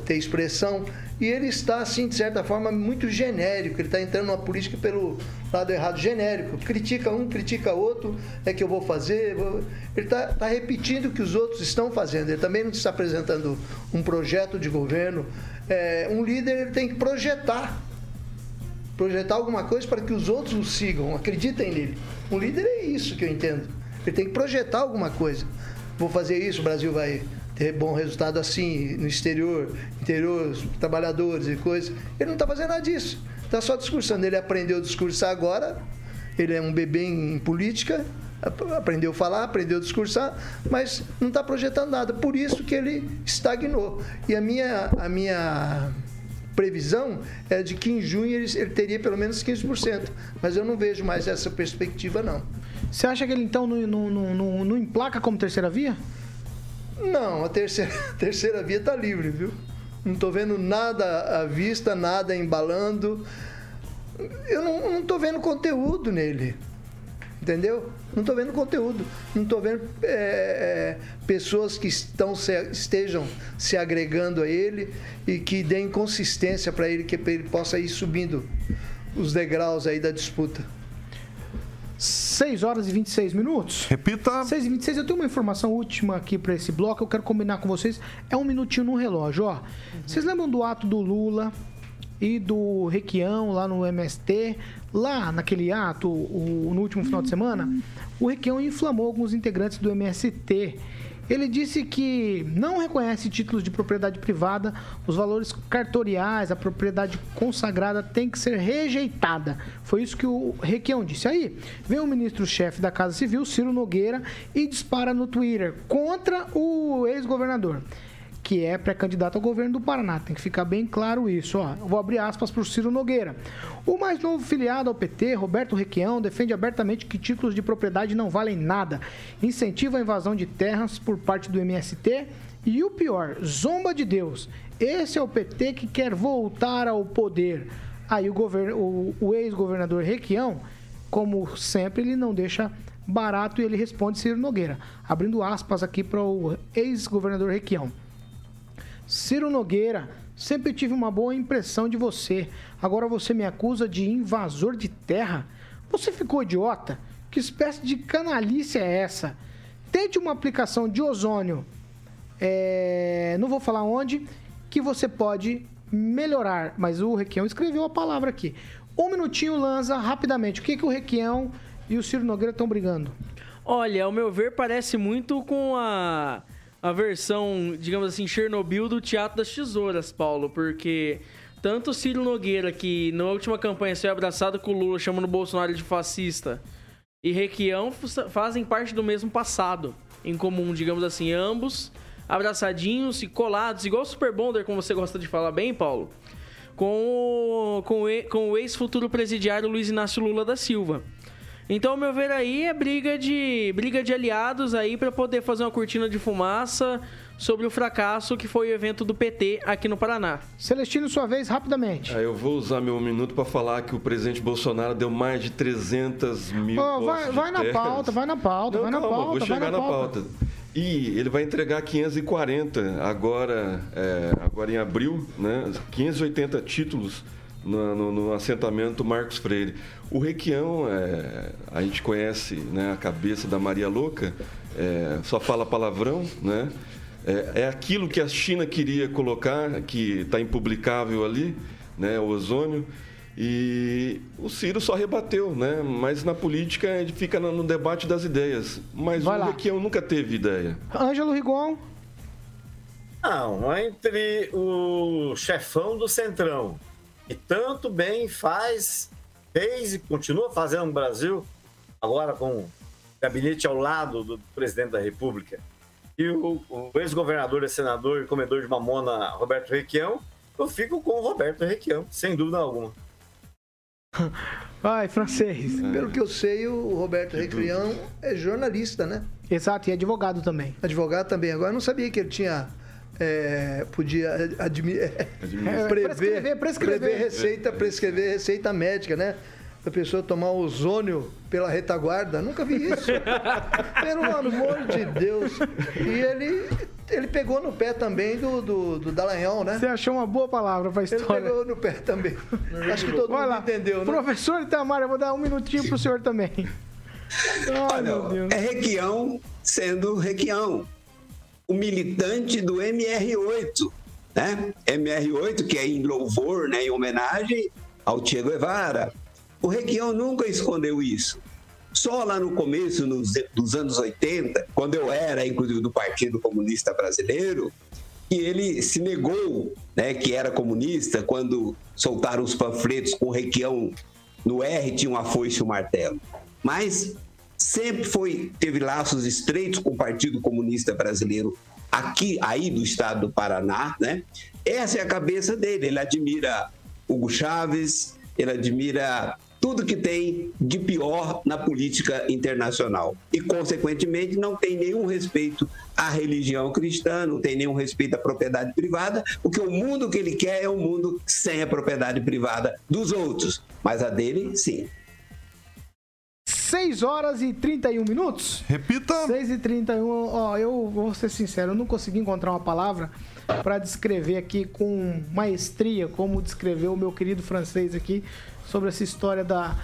ter expressão. E ele está, assim, de certa forma, muito genérico. Ele está entrando numa política pelo lado errado, genérico. Critica um, critica outro, é que eu vou fazer. Vou... Ele está tá repetindo o que os outros estão fazendo. Ele também não está apresentando um projeto de governo. É, um líder ele tem que projetar. Projetar alguma coisa para que os outros o sigam, acreditem nele. Um líder é isso que eu entendo. Ele tem que projetar alguma coisa. Vou fazer isso, o Brasil vai ter bom resultado assim no exterior, interior, trabalhadores e coisas. Ele não está fazendo nada disso. Está só discursando. Ele aprendeu a discursar agora, ele é um bebê em política, aprendeu a falar, aprendeu a discursar, mas não está projetando nada. Por isso que ele estagnou. E a minha, a minha previsão é de que em junho ele, ele teria pelo menos 15%. Mas eu não vejo mais essa perspectiva, não. Você acha que ele então não, não, não, não emplaca como terceira via? Não, a terceira, (laughs) a terceira via está livre, viu? Não estou vendo nada à vista, nada embalando. Eu não estou vendo conteúdo nele. Entendeu? Não estou vendo conteúdo. Não estou vendo é, é, pessoas que estão se, estejam se agregando a ele e que deem consistência para ele, que ele possa ir subindo os degraus aí da disputa. 6 horas e 26 minutos. Repita. 6 e 26. Eu tenho uma informação última aqui para esse bloco. Eu quero combinar com vocês. É um minutinho no relógio, ó. Uhum. Vocês lembram do ato do Lula e do Requião lá no MST? Lá naquele ato, o, no último final de semana, o Requião inflamou alguns integrantes do MST ele disse que não reconhece títulos de propriedade privada, os valores cartoriais, a propriedade consagrada tem que ser rejeitada. Foi isso que o Requião disse. Aí, vem o ministro-chefe da Casa Civil, Ciro Nogueira, e dispara no Twitter contra o ex-governador. Que é pré-candidato ao governo do Paraná. Tem que ficar bem claro isso. Ó. Vou abrir aspas para o Ciro Nogueira. O mais novo filiado ao PT, Roberto Requião, defende abertamente que títulos de propriedade não valem nada, incentiva a invasão de terras por parte do MST e o pior, zomba de Deus. Esse é o PT que quer voltar ao poder. Aí o, o, o ex-governador Requião, como sempre, ele não deixa barato e ele responde Ciro Nogueira. Abrindo aspas aqui para o ex-governador Requião. Ciro Nogueira, sempre tive uma boa impressão de você. Agora você me acusa de invasor de terra? Você ficou idiota? Que espécie de canalice é essa? Tente uma aplicação de ozônio, é... não vou falar onde, que você pode melhorar. Mas o Requião escreveu a palavra aqui. Um minutinho, Lanza, rapidamente. O que, que o Requião e o Ciro Nogueira estão brigando? Olha, ao meu ver, parece muito com a a versão, digamos assim, Chernobyl do Teatro das Tesouras, Paulo, porque tanto Ciro Nogueira, que na última campanha foi abraçado com o Lula chamando o Bolsonaro de fascista, e Requião fazem parte do mesmo passado em comum, digamos assim, ambos abraçadinhos e colados, igual o Super Bonder, como você gosta de falar bem, Paulo, com o, com o, com o ex-futuro presidiário Luiz Inácio Lula da Silva. Então, ao meu ver aí, é briga de, briga de aliados aí para poder fazer uma cortina de fumaça sobre o fracasso que foi o evento do PT aqui no Paraná. Celestino, sua vez, rapidamente. Ah, eu vou usar meu minuto para falar que o presidente Bolsonaro deu mais de 300 mil oh, vai, vai na pauta, vai na pauta, Não, vai calma, na pauta. Vou chegar na, na pauta. pauta. E ele vai entregar 540 agora, é, agora em abril, né? 580 títulos no, no, no, assentamento Marcos Freire. O Requião, é, a gente conhece né, a cabeça da Maria Louca, é, só fala palavrão, né? É, é, aquilo que a China queria colocar, que está impublicável ali, né, o ozônio, e o Ciro só rebateu, né? Mas na política a gente fica no debate das ideias. Mas Vai o lá. Requião nunca teve ideia. Ângelo Rigon. Não, entre o chefão do Centrão, e tanto bem faz, fez e continua fazendo no Brasil, agora com o gabinete ao lado do presidente da República, e o, o ex-governador e senador e comedor de mamona Roberto Requião, eu fico com o Roberto Requião, sem dúvida alguma. (laughs) Vai, francês. É. Pelo que eu sei, o Roberto Requião é jornalista, né? Exato, e advogado também. Advogado também. Agora eu não sabia que ele tinha é, podia admi, é, (laughs) prever, prescrever, prescrever. prever receita, prescrever receita médica, né? A pessoa tomar ozônio pela retaguarda. Nunca vi isso. (laughs) Pelo amor de Deus. E ele, ele pegou no pé também do, do, do Dallagnol, né? Você achou uma boa palavra pra história. Ele pegou no pé também. Acho que todo Vai mundo lá. entendeu, né? Professor Itamar, eu vou dar um minutinho pro senhor também. Ai, meu Deus. É Requião sendo Requião o militante do MR8, né? MR8, que é em louvor, né, em homenagem ao Che Guevara. O Requião nunca escondeu isso. Só lá no começo nos, dos anos 80, quando eu era, inclusive, do Partido Comunista Brasileiro, que ele se negou né, que era comunista quando soltaram os panfletos com o Requião no R, tinha uma foice e um martelo. Mas sempre foi teve laços estreitos com o Partido Comunista Brasileiro aqui aí do estado do Paraná, né? Essa é a cabeça dele. Ele admira Hugo Chávez, ele admira tudo que tem de pior na política internacional. E, consequentemente, não tem nenhum respeito à religião cristã, não tem nenhum respeito à propriedade privada, porque o mundo que ele quer é um mundo sem a propriedade privada dos outros. Mas a dele, sim. 6 horas e 31 minutos. Repita. 6 e 31. Ó, eu vou ser sincero, eu não consegui encontrar uma palavra para descrever aqui com maestria como descreveu o meu querido francês aqui sobre essa história da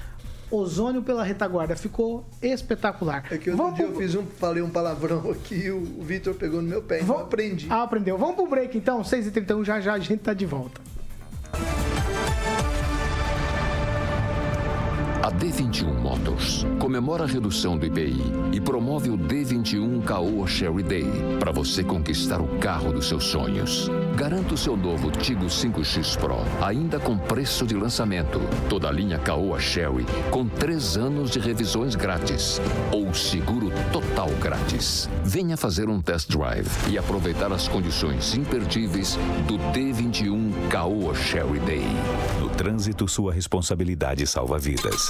ozônio pela retaguarda. Ficou espetacular. É que outro Vamos dia pro... eu fiz um, falei um palavrão aqui e o Vitor pegou no meu pé, então eu aprendi. Ah, aprendeu. Vamos pro break então, 6h31, já já a gente tá de volta. A D21 Motors comemora a redução do IPI e promove o D21 Caoa Sherry Day para você conquistar o carro dos seus sonhos. Garanta o seu novo Tigo 5X Pro, ainda com preço de lançamento. Toda a linha Caoa Sherry, com três anos de revisões grátis. Ou seguro total grátis. Venha fazer um test drive e aproveitar as condições imperdíveis do D21 Caoa Sherry Day. No trânsito, sua responsabilidade salva vidas.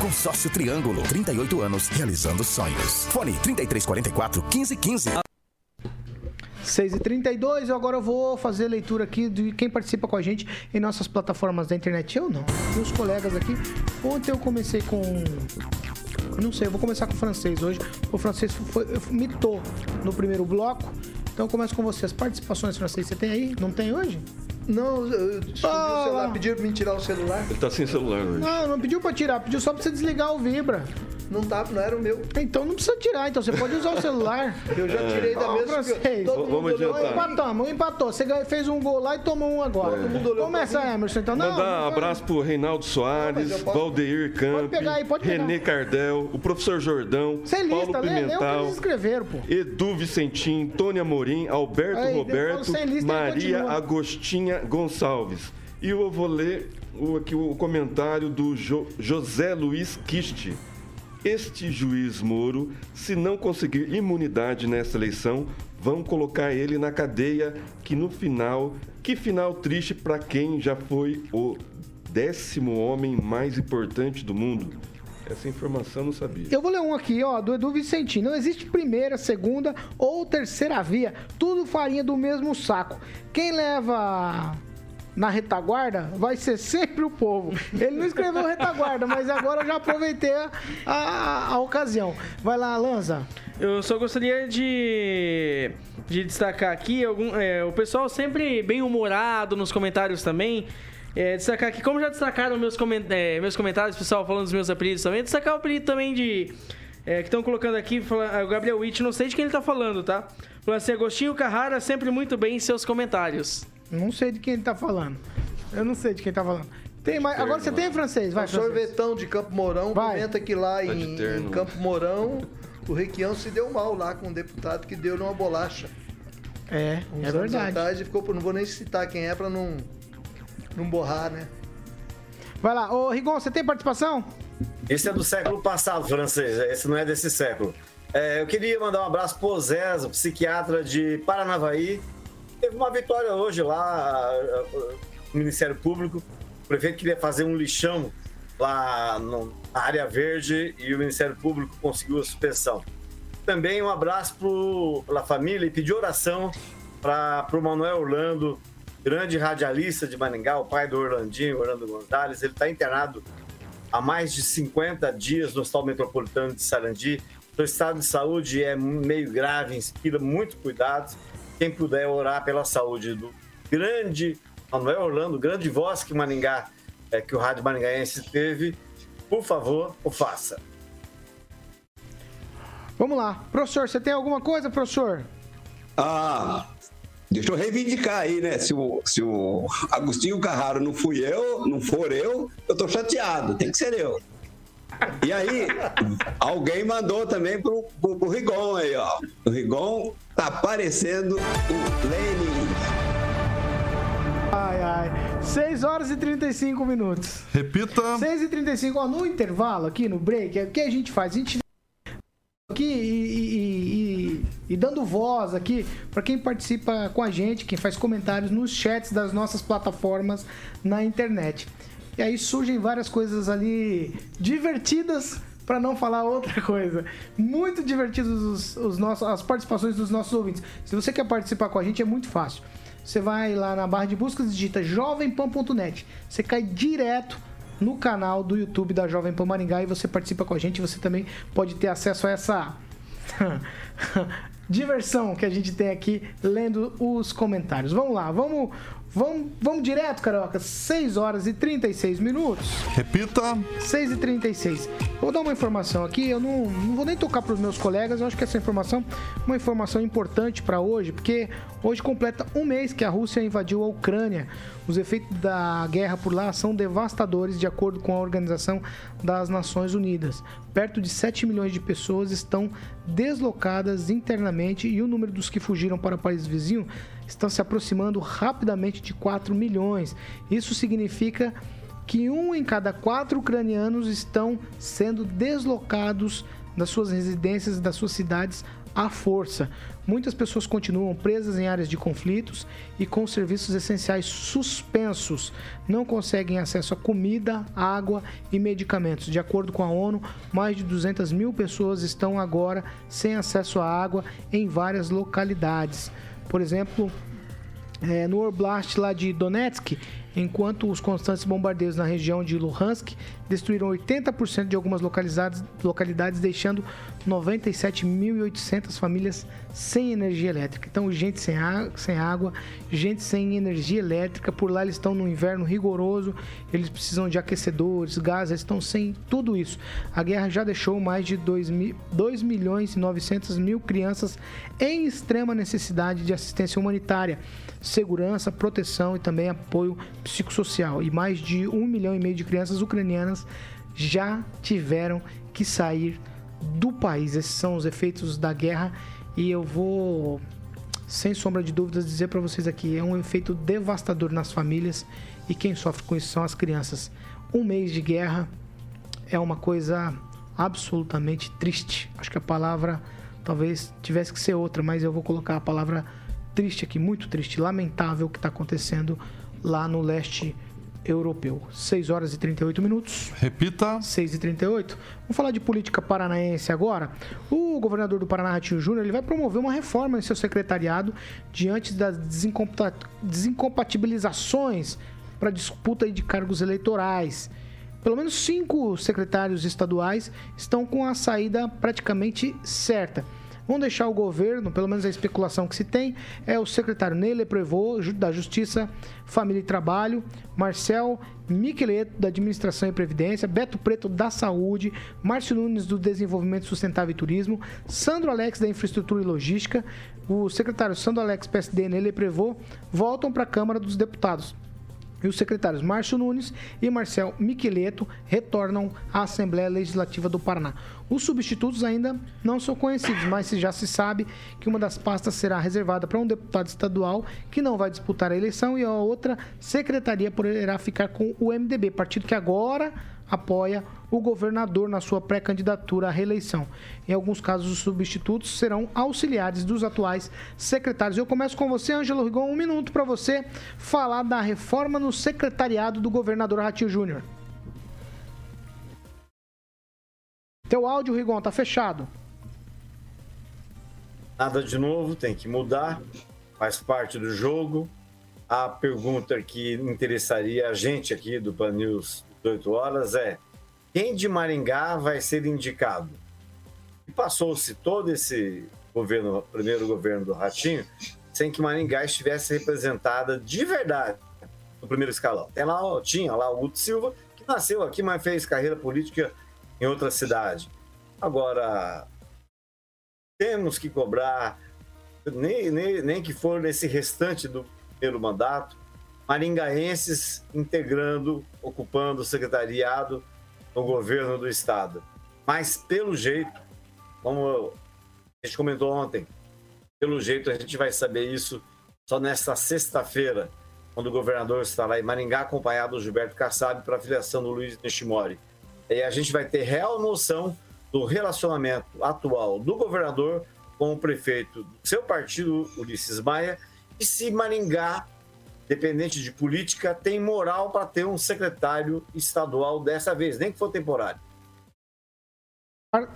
Consórcio Triângulo, 38 anos, realizando sonhos. Fone 3344 1515. 6h32, eu agora vou fazer leitura aqui de quem participa com a gente em nossas plataformas da internet. Eu não, meus colegas aqui. Ontem eu comecei com. Não sei, eu vou começar com o francês hoje. O francês foi, mitou no primeiro bloco. Então eu começo com você. As participações francês você tem aí? Não tem hoje? Não, eu descobri o celular. Pediram pra mim tirar o celular. Ele tá sem celular hoje. Não, não pediu pra tirar, pediu só pra você desligar o Vibra. Não, tá, não era o meu. Então não precisa tirar, então você pode usar o celular. Eu já tirei da mesma. Todo Vamos adiantar. Empatamos, empatou. Você ganhou- fez um gol lá e tomou um agora. Todo mundo olhou Começa, Emerson, então. Não, Mandar um abraço pro Reinaldo Soares, Não, Valdeir Camp, pegar aí, pode pegar. René Cardel, o professor Jordão, Sem Paulo lista, lê, lê o que Pimental, eles escreveram, pô. Edu Vicentim, Tony Amorim, Alberto Aí, Roberto, lista, Maria. Agostinha Gonçalves. E eu vou ler o, aqui o comentário do Jo- José Luiz Kist. Este juiz Moro, se não conseguir imunidade nessa eleição, vão colocar ele na cadeia, que no final, que final triste para quem já foi o décimo homem mais importante do mundo. Essa informação eu não sabia. Eu vou ler um aqui, ó, do Edu Vicentinho. Não existe primeira, segunda ou terceira via. Tudo farinha do mesmo saco. Quem leva na retaguarda vai ser sempre o povo. Ele não escreveu retaguarda, mas agora eu já aproveitei a, a- a ocasião. Vai lá, Lanza. Eu só gostaria de, de destacar aqui algum, é, o pessoal sempre bem humorado nos comentários também. É, destacar aqui, como já destacaram meus, comen- é, meus comentários, pessoal falando dos meus apelidos também, destacar o apelido também de. é, que estão colocando aqui, fala- o Gabriel Witt, não sei de quem ele tá falando, tá? Falando assim, Agostinho Carrara sempre muito bem em seus comentários. Não sei de quem ele tá falando. Eu não sei de quem tá falando. Tem mais. Agora você tem francês, vai, O francês. sorvetão de Campo Mourão Vai. comenta que lá Tá em, terno. em Campo Mourão o Requião se deu mal lá com um deputado que deu uma bolacha. É, Uns é verdade. atrás e ficou por. Não vou nem citar quem é pra não, não borrar, né? Vai lá. Ô, Rigon, você tem participação? Esse é do século passado, francês. Esse não é desse século. É, eu queria mandar um abraço pro Zés, o psiquiatra de Paranavaí. Teve uma vitória hoje lá a- a- no Ministério Público. O prefeito queria fazer um lixão lá na área verde e o Ministério Público conseguiu a suspensão. Também um abraço pro, pela família e pedir oração para o Manuel Orlando, grande radialista de Maringá, o pai do Orlandinho, Orlando Gonzalez. Ele está internado há mais de 50 dias no Hospital Metropolitano de Sarandi. O estado de saúde é meio grave, inspira muito cuidado. Quem puder orar pela saúde do grande Manuel Orlando, grande voz que Maringá, é, que o Rádio Maringaense teve, por favor, o faça. Vamos lá. Professor, você tem alguma coisa, professor? Ah, deixa eu reivindicar aí, né? Se o, se o Agostinho Carraro não fui eu, não for eu, eu tô chateado, tem que ser eu. E aí, alguém mandou também pro, pro, pro Rigon aí, ó. O Rigon tá parecendo o Lenin. Ai, ai. 6 horas e 35 minutos. Repita. 6 e 35, ó, no intervalo aqui, no break, o que a gente faz? A gente aqui e, e- e- e dando voz aqui para quem participa com a gente, quem faz comentários nos chats das nossas plataformas na internet. E aí surgem várias coisas ali divertidas, para não falar outra (laughs) coisa. Muito divertidos os, os nossos, as participações dos nossos ouvintes. Se você quer participar com a gente, é muito fácil. Você vai lá na barra de buscas e digita jovempan.net. Você cai direto no canal do YouTube da Jovem Pan Maringá e você participa com a gente. Você também pode ter acesso a essa (laughs) diversão que a gente tem aqui lendo os comentários. Vamos lá, vamos. Vamos, vamos direto, Carioca. 6 horas e 36 minutos. Repita. 6 e 36. Eu vou dar uma informação aqui. Eu não, não vou nem tocar para os meus colegas. Eu acho que essa informação é uma informação importante para hoje, porque hoje completa um mês que a Rússia invadiu a Ucrânia. Os efeitos da guerra por lá são devastadores, de acordo com a Organização das Nações Unidas. Perto de 7 milhões de pessoas estão deslocadas internamente e o número dos que fugiram para o país vizinho está se aproximando rapidamente de 4 milhões. Isso significa que um em cada quatro ucranianos estão sendo deslocados das suas residências, das suas cidades à força. Muitas pessoas continuam presas em áreas de conflitos e com serviços essenciais suspensos. Não conseguem acesso a comida, água e medicamentos. De acordo com a ONU, mais de 200 mil pessoas estão agora sem acesso à água em várias localidades. Por exemplo, é, no Oblast lá de Donetsk, enquanto os constantes bombardeios na região de Luhansk destruíram 80% de algumas localidades, deixando 97.800 famílias sem energia elétrica. Então, gente sem, sem água, gente sem energia elétrica. Por lá eles estão no inverno rigoroso, eles precisam de aquecedores, gás, eles estão sem tudo isso. A guerra já deixou mais de 2, mil, 2 milhões e 900 mil crianças em extrema necessidade de assistência humanitária, segurança, proteção e também apoio psicossocial. E mais de um milhão e meio de crianças ucranianas já tiveram que sair do país. Esses são os efeitos da guerra e eu vou, sem sombra de dúvidas, dizer para vocês aqui: é um efeito devastador nas famílias e quem sofre com isso são as crianças. Um mês de guerra é uma coisa absolutamente triste. Acho que a palavra talvez tivesse que ser outra, mas eu vou colocar a palavra triste aqui, muito triste, lamentável o que está acontecendo lá no leste europeu. 6 horas e 38 minutos. Repita. 6 e 38. Vamos falar de política paranaense agora. O governador do Paraná, Ratinho Júnior, ele vai promover uma reforma em seu secretariado diante das desincompatibilizações para disputa de cargos eleitorais. Pelo menos cinco secretários estaduais estão com a saída praticamente certa vão deixar o governo, pelo menos a especulação que se tem, é o secretário Nele Prevot, da Justiça, Família e Trabalho, Marcel Miqueleto, da Administração e Previdência, Beto Preto, da Saúde, Márcio Nunes, do Desenvolvimento Sustentável e Turismo, Sandro Alex, da Infraestrutura e Logística, o secretário Sandro Alex, PSD, Nele Prevot, voltam para a Câmara dos Deputados e os secretários Márcio Nunes e Marcel Miqueleto retornam à Assembleia Legislativa do Paraná. Os substitutos ainda não são conhecidos, mas já se sabe que uma das pastas será reservada para um deputado estadual que não vai disputar a eleição e a outra secretaria poderá ficar com o MDB, partido que agora apoia o governador na sua pré-candidatura à reeleição. Em alguns casos, os substitutos serão auxiliares dos atuais secretários. Eu começo com você, Ângelo Rigon, um minuto para você falar da reforma no secretariado do governador Ratinho Júnior. Teu áudio, Rigon, tá fechado. Nada de novo, tem que mudar, faz parte do jogo. A pergunta que interessaria a gente aqui do Pan News 18 horas é quem de Maringá vai ser indicado? E passou-se todo esse governo, primeiro governo do Ratinho, sem que Maringá estivesse representada de verdade no primeiro escalão. Tem lá, tinha lá o Guto Silva, que nasceu aqui, mas fez carreira política em outra cidade. Agora, temos que cobrar, nem, nem, nem que for nesse restante do primeiro mandato, maringaenses integrando, ocupando o secretariado no governo do estado. Mas, pelo jeito, como a gente comentou ontem, pelo jeito a gente vai saber isso só nesta sexta-feira, quando o governador estará em Maringá, acompanhado do Gilberto Kassab para a filiação do Luiz Nishimori. E a gente vai ter real noção do relacionamento atual do governador com o prefeito do seu partido, Ulisses Maia, e se Maringá dependente de política, tem moral para ter um secretário estadual dessa vez, nem que for temporário.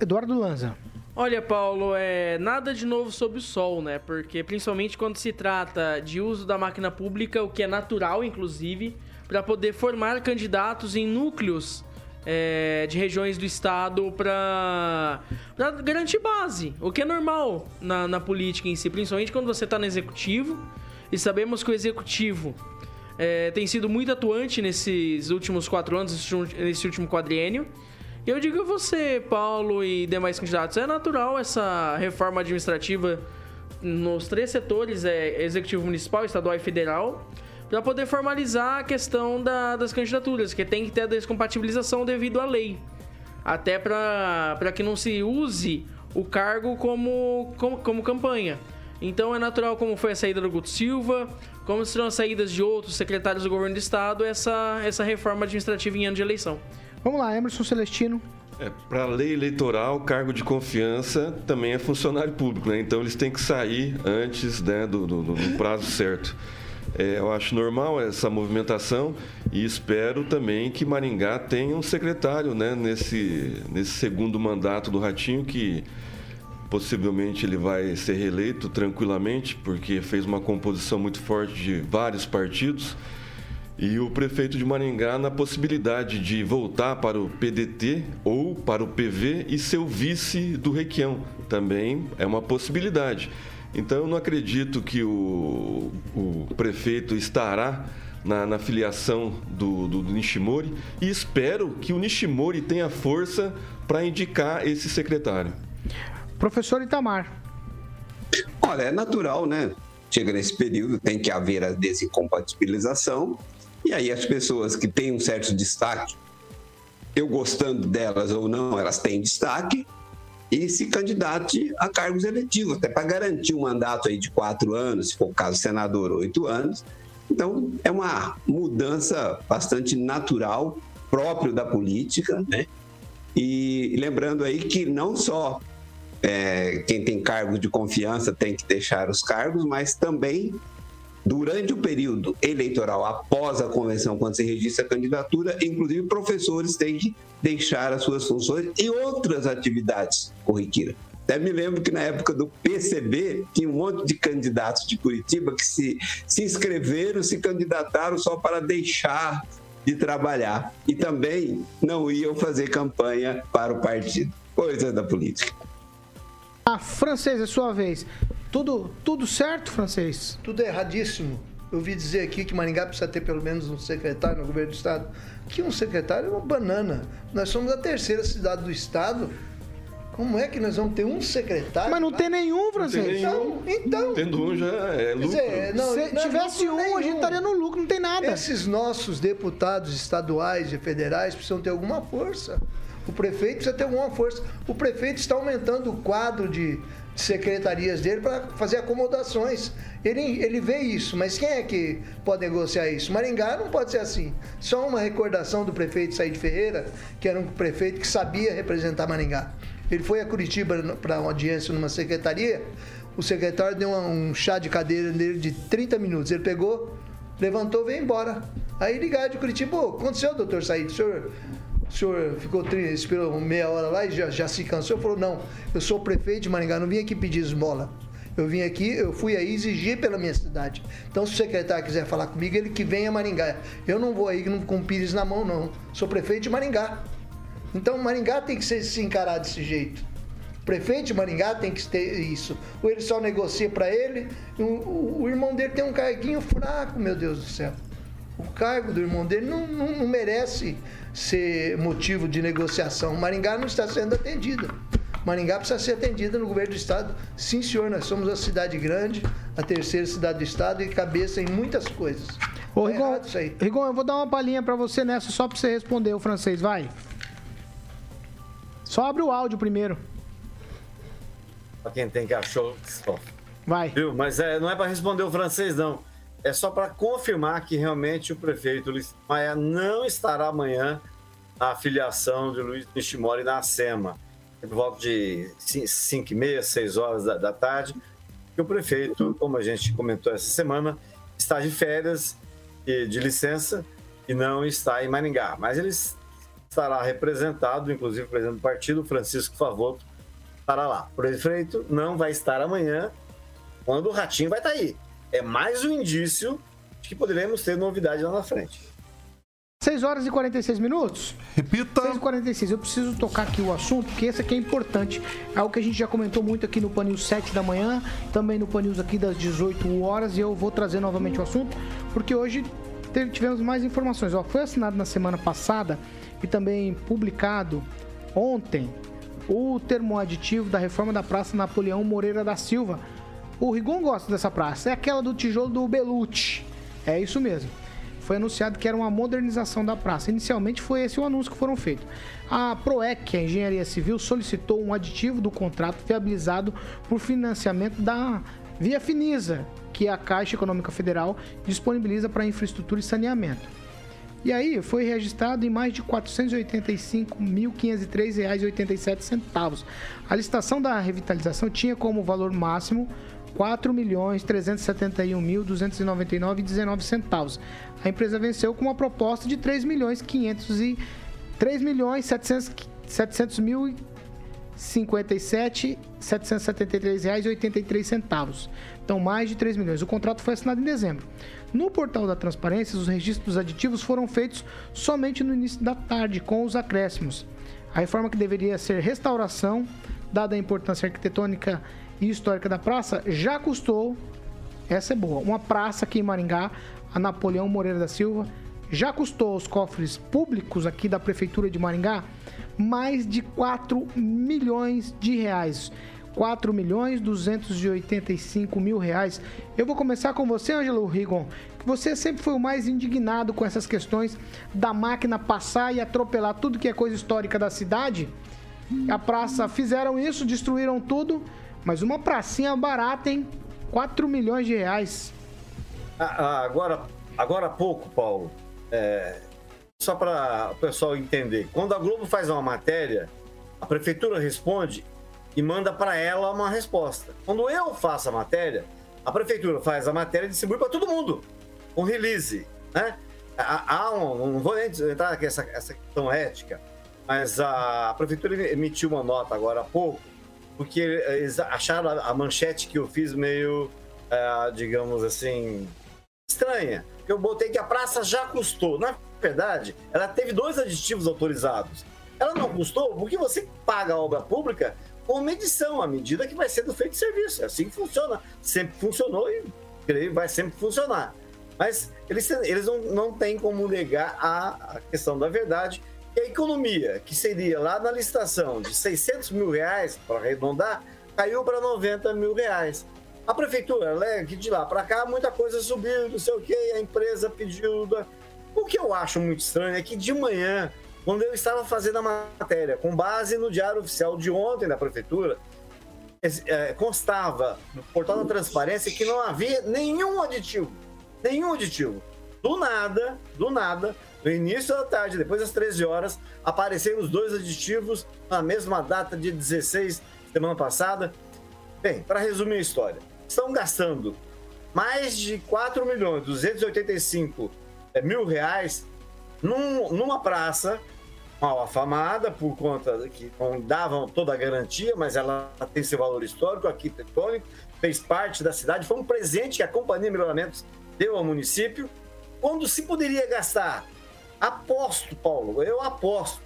Eduardo Lanza. Olha, Paulo, é nada de novo sob o sol, né? Porque principalmente quando se trata de uso da máquina pública, o que é natural, inclusive, para poder formar candidatos em núcleos é, de regiões do estado para garantir base, o que é normal na, na política em si, principalmente quando você está no executivo e sabemos que o executivo é, tem sido muito atuante nesses últimos quatro anos, nesse último- quadriênio. E eu digo a você, Paulo e demais candidatos, é natural essa reforma administrativa nos três setores, é executivo municipal, estadual e federal, para poder formalizar a questão da- das candidaturas, que tem que ter a descompatibilização devido à lei. Até para que não se use o cargo como, como, como campanha. Então é natural, como foi a saída do Guto Silva, como serão as saídas de outros secretários do governo do estado, essa, essa reforma administrativa em ano de eleição. Vamos lá, Emerson Celestino. É, para a lei eleitoral, cargo de confiança também é funcionário público, né? Então eles têm que sair antes né, do, do- do- do prazo certo. É, eu acho normal essa movimentação e espero também que Maringá tenha um secretário né, nesse, nesse segundo mandato do Ratinho, que possivelmente ele vai ser reeleito tranquilamente, porque fez uma composição muito forte de vários partidos. E o prefeito de Maringá na possibilidade de voltar para o PDT ou para o PV e ser o vice do Requião. Também é uma possibilidade. Então eu não acredito que o, o prefeito estará na, na filiação do, do, do Nishimori e espero que o Nishimori tenha força para indicar esse secretário. Professor Itamar. Olha, é natural, né? Chega nesse período, tem que haver a desincompatibilização, e aí as pessoas que têm um certo destaque, eu gostando delas ou não, elas têm destaque, e se candidate a cargos eletivos, até para garantir um mandato aí de quatro anos, se for o caso senador, oito anos. Então, é uma mudança bastante natural, próprio da política, né? E lembrando aí que não só é, quem tem cargos de confiança tem que deixar os cargos, mas também durante o período eleitoral, após a convenção, quando se registra a candidatura, inclusive professores têm que deixar as suas funções e outras atividades corriqueiras. Até me lembro que na época do PCB tinha um monte de candidatos de Curitiba que se, se inscreveram, se candidataram só para deixar de trabalhar e também não iam fazer campanha para o partido. Coisa da política. A francês, é sua vez. Tudo, tudo certo, francês? Tudo erradíssimo. Eu ouvi dizer aqui que Maringá precisa ter pelo menos um secretário no governo do estado. Que um secretário é uma banana. Nós somos a terceira cidade do estado. Como é que nós vamos ter um secretário? Mas não tem nenhum, francês. Então, então. Tendo um já é lucro. dizer, não, Se não, tivesse um, a gente nenhum. estaria no lucro, não tem nada. Esses nossos deputados estaduais e federais precisam ter alguma força. O prefeito precisa ter alguma força. O prefeito está aumentando o quadro de secretarias dele para fazer acomodações. Ele, ele vê isso, mas quem é que pode negociar isso? Maringá não pode ser assim. Só uma recordação do prefeito Said Ferreira, que era um prefeito que sabia representar Maringá. Ele foi a Curitiba para uma audiência numa secretaria, o secretário deu um chá de cadeira nele de 30 minutos. Ele pegou, levantou, veio embora. Aí ligaram de Curitiba, "Ô, aconteceu, doutor Said? O senhor, o senhor ficou tri- esperou meia hora lá e já, já se cansou? Falou, não, eu sou prefeito de Maringá, não vim aqui pedir esmola. Eu vim aqui, eu fui aí exigir pela minha cidade. Então, se o secretário quiser falar comigo, ele que venha a Maringá. Eu não vou aí com pires na mão, não. Sou prefeito de Maringá. Então, Maringá tem que ser, se encarar desse jeito. Prefeito de Maringá tem que ter isso. Ou ele só negocia para ele, o, o- o irmão dele tem um carguinho fraco, meu Deus do céu. O cargo do irmão dele não, não- não merece ser motivo de negociação. Maringá não está sendo atendida. Maringá precisa ser atendida no governo do estado. Sim, senhor, nós somos a cidade grande, a terceira cidade do estado e cabeça em muitas coisas. Ô, Tá Rigon, isso aí. Rigon, eu vou dar uma palhinha pra você nessa, só pra você responder o francês, vai. Só abre o áudio primeiro. Pra quem tem cachorro. Vai. Viu? Mas é, não é para responder o francês, não. É só para confirmar que realmente o prefeito Luiz Maia não estará amanhã na filiação de Luiz Nishimori na SEMA. Por volta de 5 e meia, 6 horas da, da tarde. E o prefeito, como a gente comentou essa semana, está de férias e de licença e não está em Maringá. Mas ele estará representado, inclusive o presidente do partido, Francisco Favoto, estará lá. O prefeito não vai estar amanhã, quando o Ratinho vai estar aí. É mais um indício de que poderemos ter novidade lá na frente. 6 horas e 46 minutos? Repita. 6 e 46. Eu preciso tocar aqui o assunto, porque esse aqui é importante. É algo que a gente já comentou muito aqui no Panil 7 da manhã, também no Panil aqui das 18 horas, e eu vou trazer novamente o assunto, porque hoje tivemos mais informações. Ó, foi assinado na semana passada e também publicado ontem o termo aditivo da reforma da Praça Napoleão Moreira da Silva. O Rigon gosta dessa praça, é aquela do tijolo do Belucci. É isso mesmo. Foi anunciado que era uma modernização da praça. Inicialmente foi esse o anúncio que foram feitos. A PROEC, a Engenharia Civil, solicitou um aditivo do contrato viabilizado por financiamento da Via Finisa, que a Caixa Econômica Federal disponibiliza para infraestrutura e saneamento. E aí foi registrado em mais de R$ 485.503,87. A licitação da revitalização tinha como valor máximo R$ 4.371.299,19 A empresa venceu com uma proposta de R$ 3 milhões 500 e 3 milhões 700 700 mil 57 773 reais e 83 centavos. Então mais de 3 milhões. O contrato foi assinado em dezembro. No portal da Transparência, os registros aditivos foram feitos somente no início da tarde, com os acréscimos. A reforma que deveria ser restauração, dada a importância arquitetônica e histórica da praça, já custou, essa é boa, uma praça aqui em Maringá, a Napoleão Moreira da Silva, já custou aos cofres públicos aqui da Prefeitura de Maringá mais de 4 milhões de reais. 4 milhões 285 mil reais. Eu vou começar com você, Ângelo Rigon, você sempre foi o mais indignado com essas questões da máquina passar e atropelar tudo que é coisa histórica da cidade. A praça fizeram isso, destruíram tudo, mas uma pracinha barata, hein? 4 milhões de reais. Ah, ah, agora, agora há pouco, Paulo, é, só para o pessoal entender, quando a Globo faz uma matéria, a prefeitura responde e manda para ela uma resposta. Quando eu faço a matéria, a prefeitura faz a matéria e distribui para todo mundo, um release, né? Há um, não vou entrar aqui essa, essa questão ética, mas a prefeitura emitiu uma nota agora há pouco, porque eles acharam a manchete que eu fiz meio, eh, digamos assim, estranha. Eu botei que a praça já custou. Na verdade, ela teve dois aditivos autorizados. Ela não custou porque você paga a obra pública com medição, à medida que vai sendo feito serviço. É assim que funciona. Sempre funcionou e creio vai sempre funcionar. Mas eles, eles não, não têm como negar a, a questão da verdade. E a economia, que seria lá na licitação de 600 mil reais, para arredondar, caiu para 90 mil reais. A prefeitura alega que de lá para cá muita coisa subiu, não sei o que, a empresa pediu. da- O que eu acho muito estranho é que de manhã, quando eu estava fazendo a matéria, com base no diário oficial de ontem da prefeitura, é, constava no portal da transparência que não havia nenhum aditivo. Nenhum aditivo. Do nada, do nada, no início da tarde, depois das 13 horas, apareceram os dois aditivos na mesma data de 16, semana passada. Bem, para resumir a história, estão gastando mais de 4 milhões 285 eh, mil reais num- numa praça mal afamada por conta que não davam toda a garantia, mas ela tem seu valor histórico, arquitetônico, fez parte da cidade, foi um presente que a Companhia Melhoramentos deu ao município, quando se poderia gastar, aposto, Paulo, eu aposto,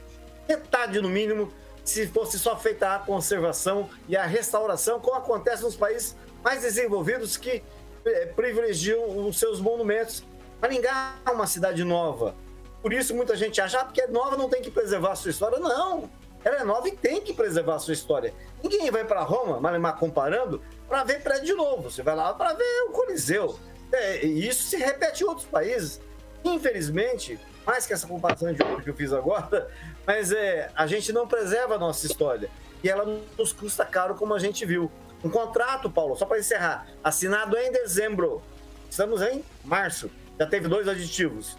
metade no mínimo, se fosse só feita a conservação e a restauração, como acontece nos países mais desenvolvidos que eh, privilegiam os seus monumentos. Maringá é uma cidade nova. Por isso muita gente acha ah, porque é nova não tem que preservar a sua história. Não, ela é nova e tem que preservar a sua história. Ninguém vai para Roma, Malemar comparando, para ver prédio novo. Você vai lá para ver o Coliseu. É, e isso se repete em outros países. Infelizmente, mais que essa comparação de ouro que eu fiz agora, (laughs) mas é, a gente não preserva a nossa história. E ela nos custa caro, como a gente viu. Um contrato, Paulo, só para encerrar, assinado em dezembro. Estamos em março. Já teve dois aditivos.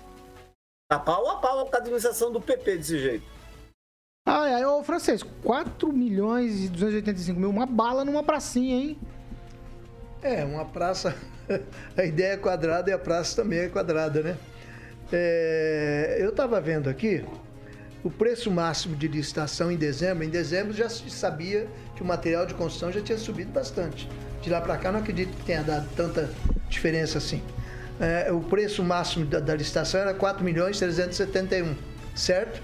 Tá pau a pau com a administração do PP desse jeito. Ai, ai, ô francês, 4 milhões e 285 mil, uma bala numa pracinha, hein? É, uma praça. (laughs) A ideia é quadrada e a praça também é quadrada, né? É, eu estava vendo aqui o preço máximo de licitação em dezembro. Em dezembro já se sabia que o material de construção já tinha subido bastante. De lá para cá, não acredito que tenha dado tanta diferença assim. É, o preço máximo da, da licitação era 4 milhões 371, certo?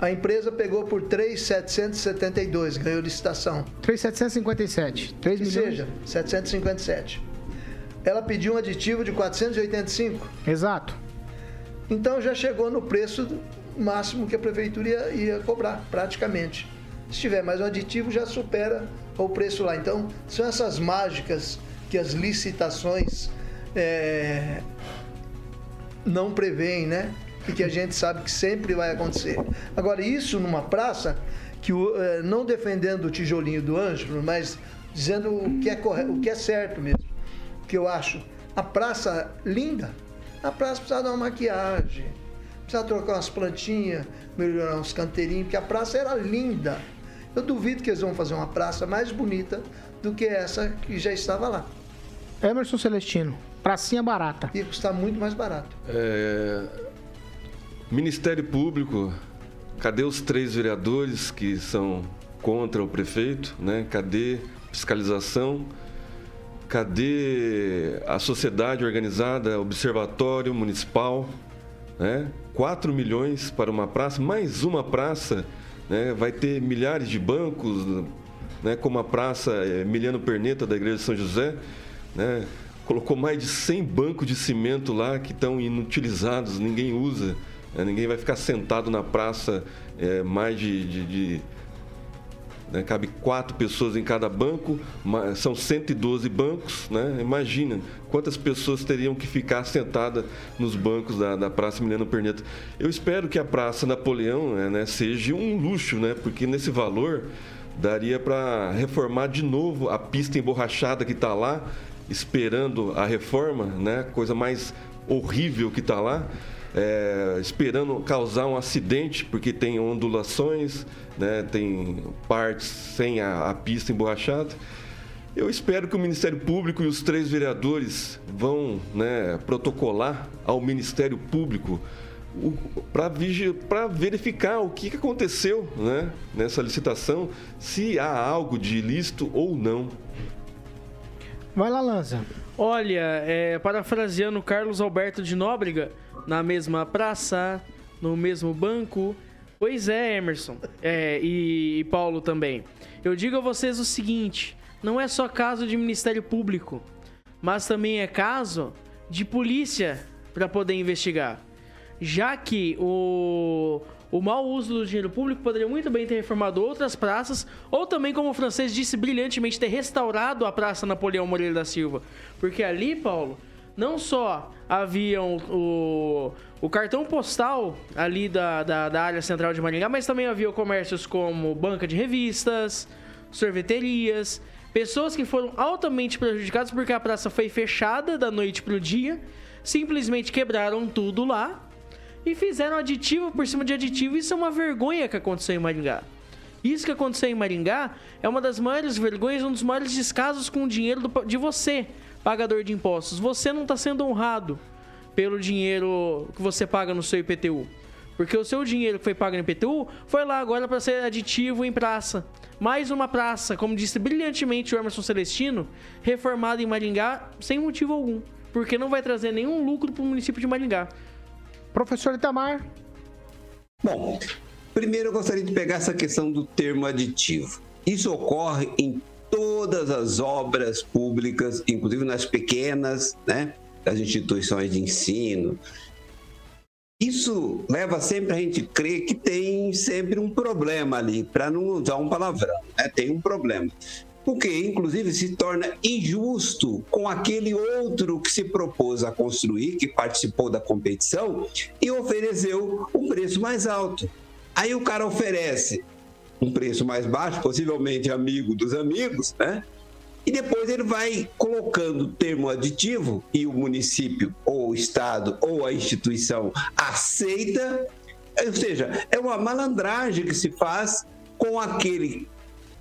A empresa pegou por 3,772, ganhou licitação. 3,757. 3 Que milhões. seja, 757. Ela pediu um aditivo de 485. Exato. Então já chegou no preço máximo que a prefeitura ia, ia cobrar, praticamente. Se tiver mais um aditivo, já supera o preço lá. Então, são essas mágicas que as licitações é, não prevêem, né? E que a gente sabe que sempre vai acontecer. Agora, isso numa praça, que é, não defendendo o tijolinho do Ângelo, mas dizendo o que é correto, o que é certo mesmo. Que eu acho. A praça linda, a praça precisa dar uma maquiagem, precisa trocar umas plantinhas, melhorar uns canteirinhos, porque a praça era linda. Eu duvido que eles vão fazer uma praça mais bonita do que essa que já estava lá. Emerson Celestino, pracinha barata. Ia custar muito mais barato. É, Ministério Público, cadê os três vereadores que são contra o prefeito? Né? Cadê fiscalização? Cadê a sociedade organizada, observatório municipal? Né? 4 milhões para uma praça, mais uma praça, né? vai ter milhares de bancos, né? como a praça Emiliano Perneta da Igreja de São José. Né? Colocou mais de 100 bancos de cimento lá que estão inutilizados, ninguém usa. Né? Ninguém vai ficar sentado na praça é, mais de, de, de né? Cabe quatro pessoas em cada banco, são 112 bancos. Né? Imagina quantas pessoas teriam que ficar sentadas nos bancos da, da Praça Mileno Perneta. Eu espero que a Praça Napoleão né, seja um luxo, né? porque nesse valor daria para reformar de novo a pista emborrachada que está lá, esperando a reforma, né? coisa mais horrível que está lá é, esperando causar um acidente, porque tem ondulações, né, tem partes sem a, a pista emborrachada. Eu espero que o Ministério Público e os três vereadores vão né, protocolar ao Ministério Público para verificar o que, aconteceu né, nessa licitação, se há algo de ilícito ou não. Vai lá, Lanza. Olha, é, parafraseando Carlos Alberto de Nóbrega, na mesma praça, no mesmo banco. Pois é, Emerson. É, e, e Paulo também. Eu digo a vocês o seguinte: não é só caso de Ministério Público, mas também é caso de polícia para poder investigar. Já que o, o mau uso do dinheiro público poderia muito bem ter reformado outras praças, ou também, como o francês disse brilhantemente, ter restaurado a Praça Napoleão Moreira da Silva. Porque ali, Paulo, não só haviam o, o cartão postal ali da, da, da, área central de Maringá, mas também havia comércios como banca de revistas, sorveterias, pessoas que foram altamente prejudicadas porque a praça foi fechada da noite para o dia, simplesmente quebraram tudo lá e fizeram aditivo por cima de aditivo. Isso é uma vergonha que aconteceu em Maringá. Isso que aconteceu em Maringá é uma das maiores vergonhas, um dos maiores descasos com o dinheiro do, de você, pagador de impostos, você não está sendo honrado pelo dinheiro que você paga no seu IPTU. Porque o seu dinheiro que foi pago no IPTU foi lá agora para ser aditivo em praça. Mais uma praça, como disse brilhantemente o Emerson Celestino, reformada em Maringá sem motivo algum. Porque não vai trazer nenhum lucro para o município de Maringá. Professor Itamar. Bom, primeiro eu gostaria de pegar essa questão do termo aditivo. Isso ocorre em todas as obras públicas, inclusive nas pequenas, né, das instituições de ensino. Isso leva sempre a gente a crer que tem sempre um problema ali, para não usar um palavrão, né? tem um problema. Porque, inclusive, se torna injusto com aquele outro que se propôs a construir, que participou da competição e ofereceu um preço mais alto. Aí o cara oferece um preço mais baixo, possivelmente amigo dos amigos, né? E depois ele vai colocando termo aditivo e o município, ou o estado, ou a instituição aceita. Ou seja, é uma malandragem que se faz com aquele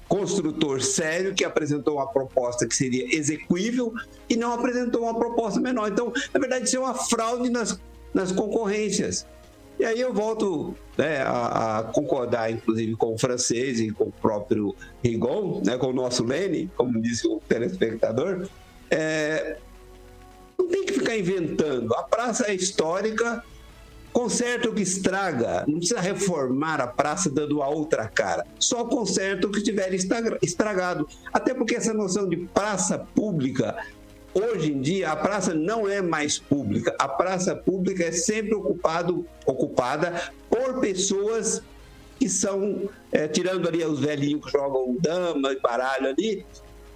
construtor sério que apresentou uma proposta que seria execuível e não apresentou uma proposta menor. Então, na verdade, isso é uma fraude nas, nas concorrências. E aí eu volto né, a, a, concordar, inclusive, com o francês e com o próprio Rigon, né, com o nosso Lene, como disse o telespectador. É, não tem que ficar inventando. A praça é histórica, conserta o que estraga. Não precisa reformar a praça dando a outra cara. Só conserta o que estiver estragado. Até porque essa noção de praça pública hoje em dia a praça não é mais pública. A praça pública é sempre ocupado, ocupada por pessoas que são, é, tirando ali os velhinhos que jogam dama e baralho ali,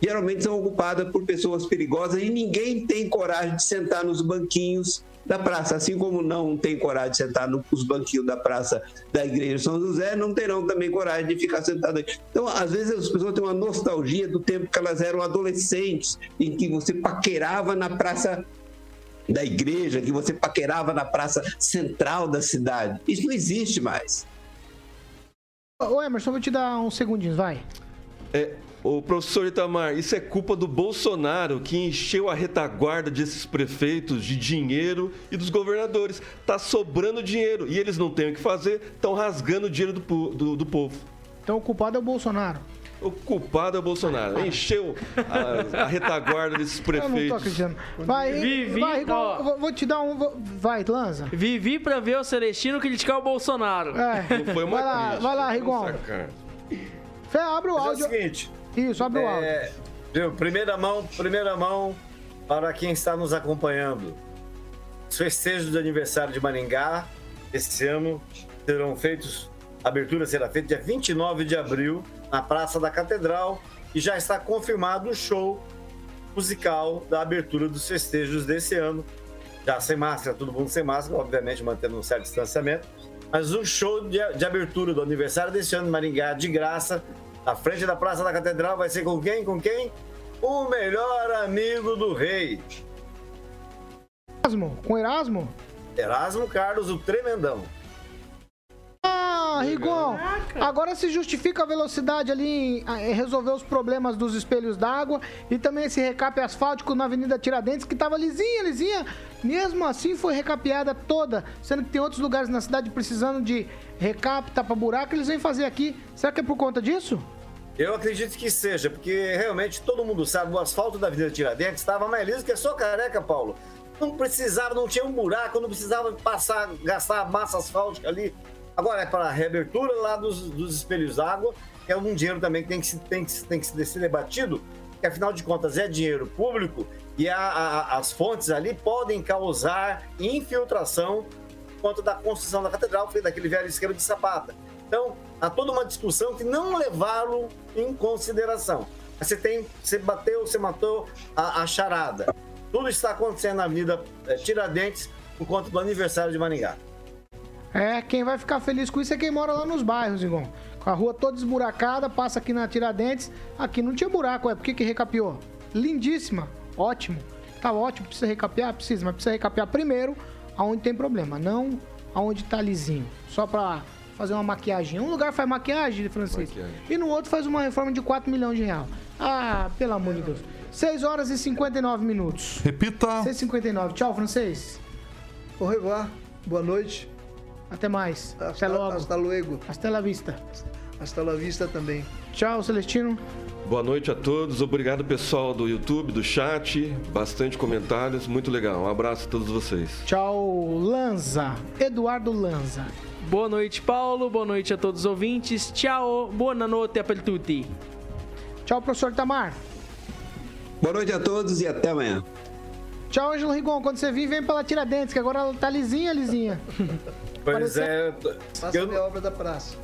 geralmente são ocupadas por pessoas perigosas e ninguém tem coragem de sentar nos banquinhos da praça, assim como não tem coragem de sentar nos banquinhos da praça da igreja de São José, não terão também coragem de ficar sentado aí. Então, às vezes as pessoas têm uma nostalgia do tempo que elas eram adolescentes, em que você paquerava na praça da igreja, que você paquerava na praça central da cidade. Isso não existe mais. Ô Emerson, vou te dar uns segundinhos, vai. É, o professor Itamar, isso é culpa do Bolsonaro que encheu a retaguarda desses prefeitos de dinheiro e dos governadores. Tá sobrando dinheiro e eles não têm o que fazer, estão rasgando o dinheiro do, do, do povo. Então o culpado é o Bolsonaro. O culpado é o Bolsonaro. (laughs) Encheu a, a retaguarda desses Eu não tô prefeitos. acreditando. Vai, Vivi, vai, Rigon, ó. vou, vou te dar um. vou- Vai, lança. Vivi pra ver o Celestino criticar o Bolsonaro. É. Não foi uma Vai lá, crítica, vai lá, Rigon. Fé, abre o Mas é o áudio. seguinte. Isso, abre o áudio. É, viu, primeira mão, primeira mão para quem está nos acompanhando. Os festejos de aniversário de Maringá esse ano serão feitos, a abertura será feita dia 29 de abril na Praça da Catedral e já está confirmado o show musical da abertura dos festejos desse ano. Já sem máscara, todo mundo sem máscara, obviamente mantendo um certo distanciamento. Mas o show de, de abertura do aniversário desse ano em Maringá, de graça, na frente da Praça da Catedral, vai ser com quem? Com quem? O melhor amigo do rei, Erasmo, com Erasmo? Erasmo Carlos, o Tremendão. Ah, Rigon, agora se justifica a velocidade ali em, resolver os problemas dos espelhos d'água e também esse recape asfáltico na Avenida Tiradentes, que tava lisinha, lisinha. Mesmo assim foi recapeada toda, sendo que tem outros lugares na cidade precisando de recape, tapa-buraco, eles vêm fazer aqui. Será que é por conta disso? Eu acredito que seja, porque realmente todo mundo sabe, o asfalto da Avenida Tiradentes estava mais liso que a sua careca, Paulo. Não precisava, não tinha um buraco, não precisava passar, gastar massa asfáltica ali. Agora é para a reabertura lá dos, dos espelhos d'água, é um dinheiro também que tem que, tem que, tem que se- ser debatido, que afinal de contas é dinheiro público e a- a- as fontes ali podem causar infiltração por conta da construção da catedral, feita daquele velho esquema de sapata. Então, há toda uma discussão que não levaram em consideração. Você tem, você bateu, você matou a, a charada. Tudo está acontecendo na Avenida eh, Tiradentes por conta do aniversário de Maringá. É, quem vai ficar feliz com isso é quem mora lá nos bairros, Rigon. Com a rua toda esburacada, passa aqui na Tiradentes. Aqui não tinha buraco, é por que que recapeou? Lindíssima, ótimo. Tá ótimo, precisa recapear? Precisa, mas precisa recapear primeiro aonde tem problema, não aonde tá lisinho. Só pra fazer uma maquiagem. Um lugar faz maquiagem, Francisco, Maquiagem. e no outro faz uma reforma de 4 milhões de reais. Ah, pelo amor de Deus. 6 horas e 59 minutos. Repita. 6h59. Tchau, francês. Au revoir. Boa noite. Até mais. Até Hasta, logo. hasta luego. Hasta la vista. Hasta la vista também. Tchau, Celestino. Boa noite a todos. Obrigado, pessoal do YouTube, do chat. Bastante comentários. Muito legal. Um abraço a todos vocês. Tchau, Lanza. Eduardo Lanza. Boa noite, Paulo. Boa noite a todos os ouvintes. Tchau. Boa noite per tutti. Tchau, professor Tamar. Boa noite a todos e até amanhã. Tchau, Ângelo Rigon. Quando você vir, vem pela Tiradentes, que agora ela tá lisinha, lisinha. (laughs) Pois Parecia- é, eu tô- Faça eu, a obra da praça.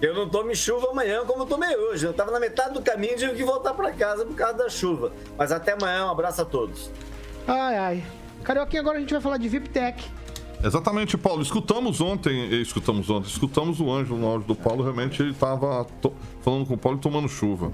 eu não tome chuva amanhã como eu tomei hoje. Eu tava na metade do caminho e tive que voltar para casa por causa da chuva. Mas até amanhã, um abraço a todos. Ai, ai. Carioquinha, agora a gente vai falar de VIPTech. Exatamente, Paulo. Escutamos ontem, eh, escutamos ontem, escutamos o Ângelo no áudio do Paulo. Realmente ele estava falando com o Paulo e tomando chuva.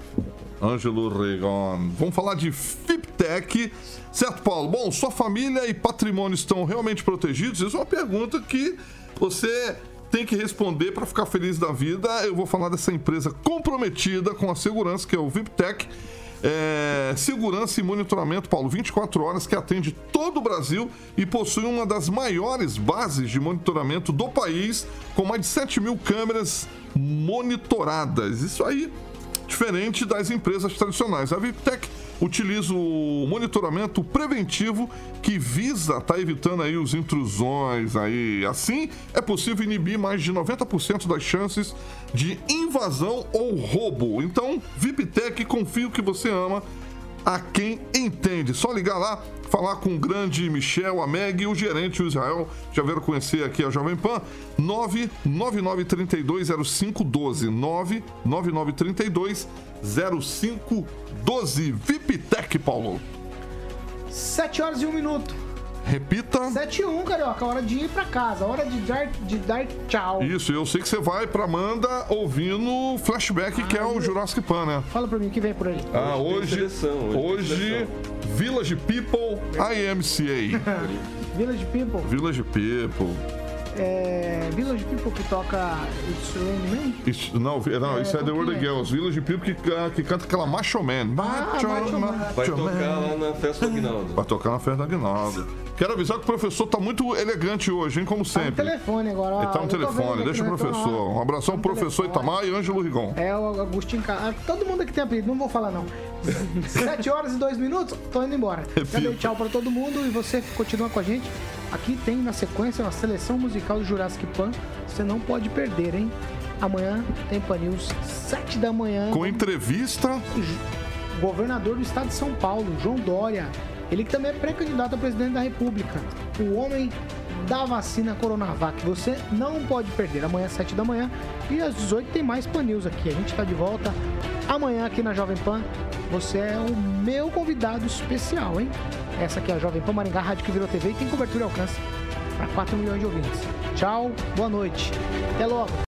Ângelo Regon. Vamos falar de FIPTech. Certo, Paulo? Bom, sua família e patrimônio estão realmente protegidos? Isso é uma pergunta que você tem que responder para ficar feliz da vida. Eu vou falar dessa empresa comprometida com a segurança, que é o VIPTech. É, segurança e monitoramento, Paulo, 24 horas, que atende todo o Brasil e possui uma das maiores bases de monitoramento do país, com mais de 7 mil câmeras monitoradas. Isso aí, diferente das empresas tradicionais. A VIPTech utiliza o monitoramento preventivo que visa estar evitando aí os intrusões aí. Assim, é possível inibir mais de 90% das chances de invasão ou roubo. Então, VIPTech, confia o que você ama a quem entende. Só ligar lá, falar com o grande Michel Ameg e o gerente o Israel. Já veio conhecer aqui a Jovem Pan. 999320512. 999320512. VIPTEC, Paulo. 7 horas e 1 minuto. Repita. 7 e 1, Carioca. Hora de ir pra casa. Hora de dar, de dar tchau. Isso, eu sei que você vai pra Amanda ouvindo Flashback, que é o Jurassic Pan, né? Fala pra mim o que vem por aí. Ah, Hoje seleção, hoje hoje. Village People IMCA. (laughs) Village People. Village People. É, Village People que toca It's Raining Man? Isso, não, não, É, isso é The que é? Girls. Village People que, ca- que canta aquela Macho Man. Macho, Macho Man. Vai Macho tocar Man. lá na festa do Aguinaldo. Vai tocar na festa da Aguinaldo. Quero avisar que o professor tá muito elegante hoje, hein? Como Tá no sempre. telefone agora. ó. Ele tá no telefone, aqui deixa o telefone, professor. Um abração pro professor Itamar e Ângelo Rigon. É o Agostinho Ca- ah, Todo mundo aqui tem apelido, não vou falar não. (laughs) 7 horas e 2 minutos, tô indo embora. Já dei tchau pra todo mundo e você continua com a gente. Aqui tem na sequência uma seleção musical do Jurassic Pan. Você não pode perder, hein? Amanhã tem Pan News, 7 da manhã. Com entrevista. governador do estado de São Paulo, João Dória. Ele que também é pré-candidato a presidente da República. O homem da vacina Coronavac. Você não pode perder. Amanhã às 7 da manhã e às 18 tem mais Pan News aqui. A gente está de volta amanhã aqui na Jovem Pan. Você é o meu convidado especial, hein? Essa aqui é a Jovem Pan Maringá, rádio que virou TV e tem cobertura e alcance para 4 milhões de ouvintes. Tchau, boa noite. Até logo.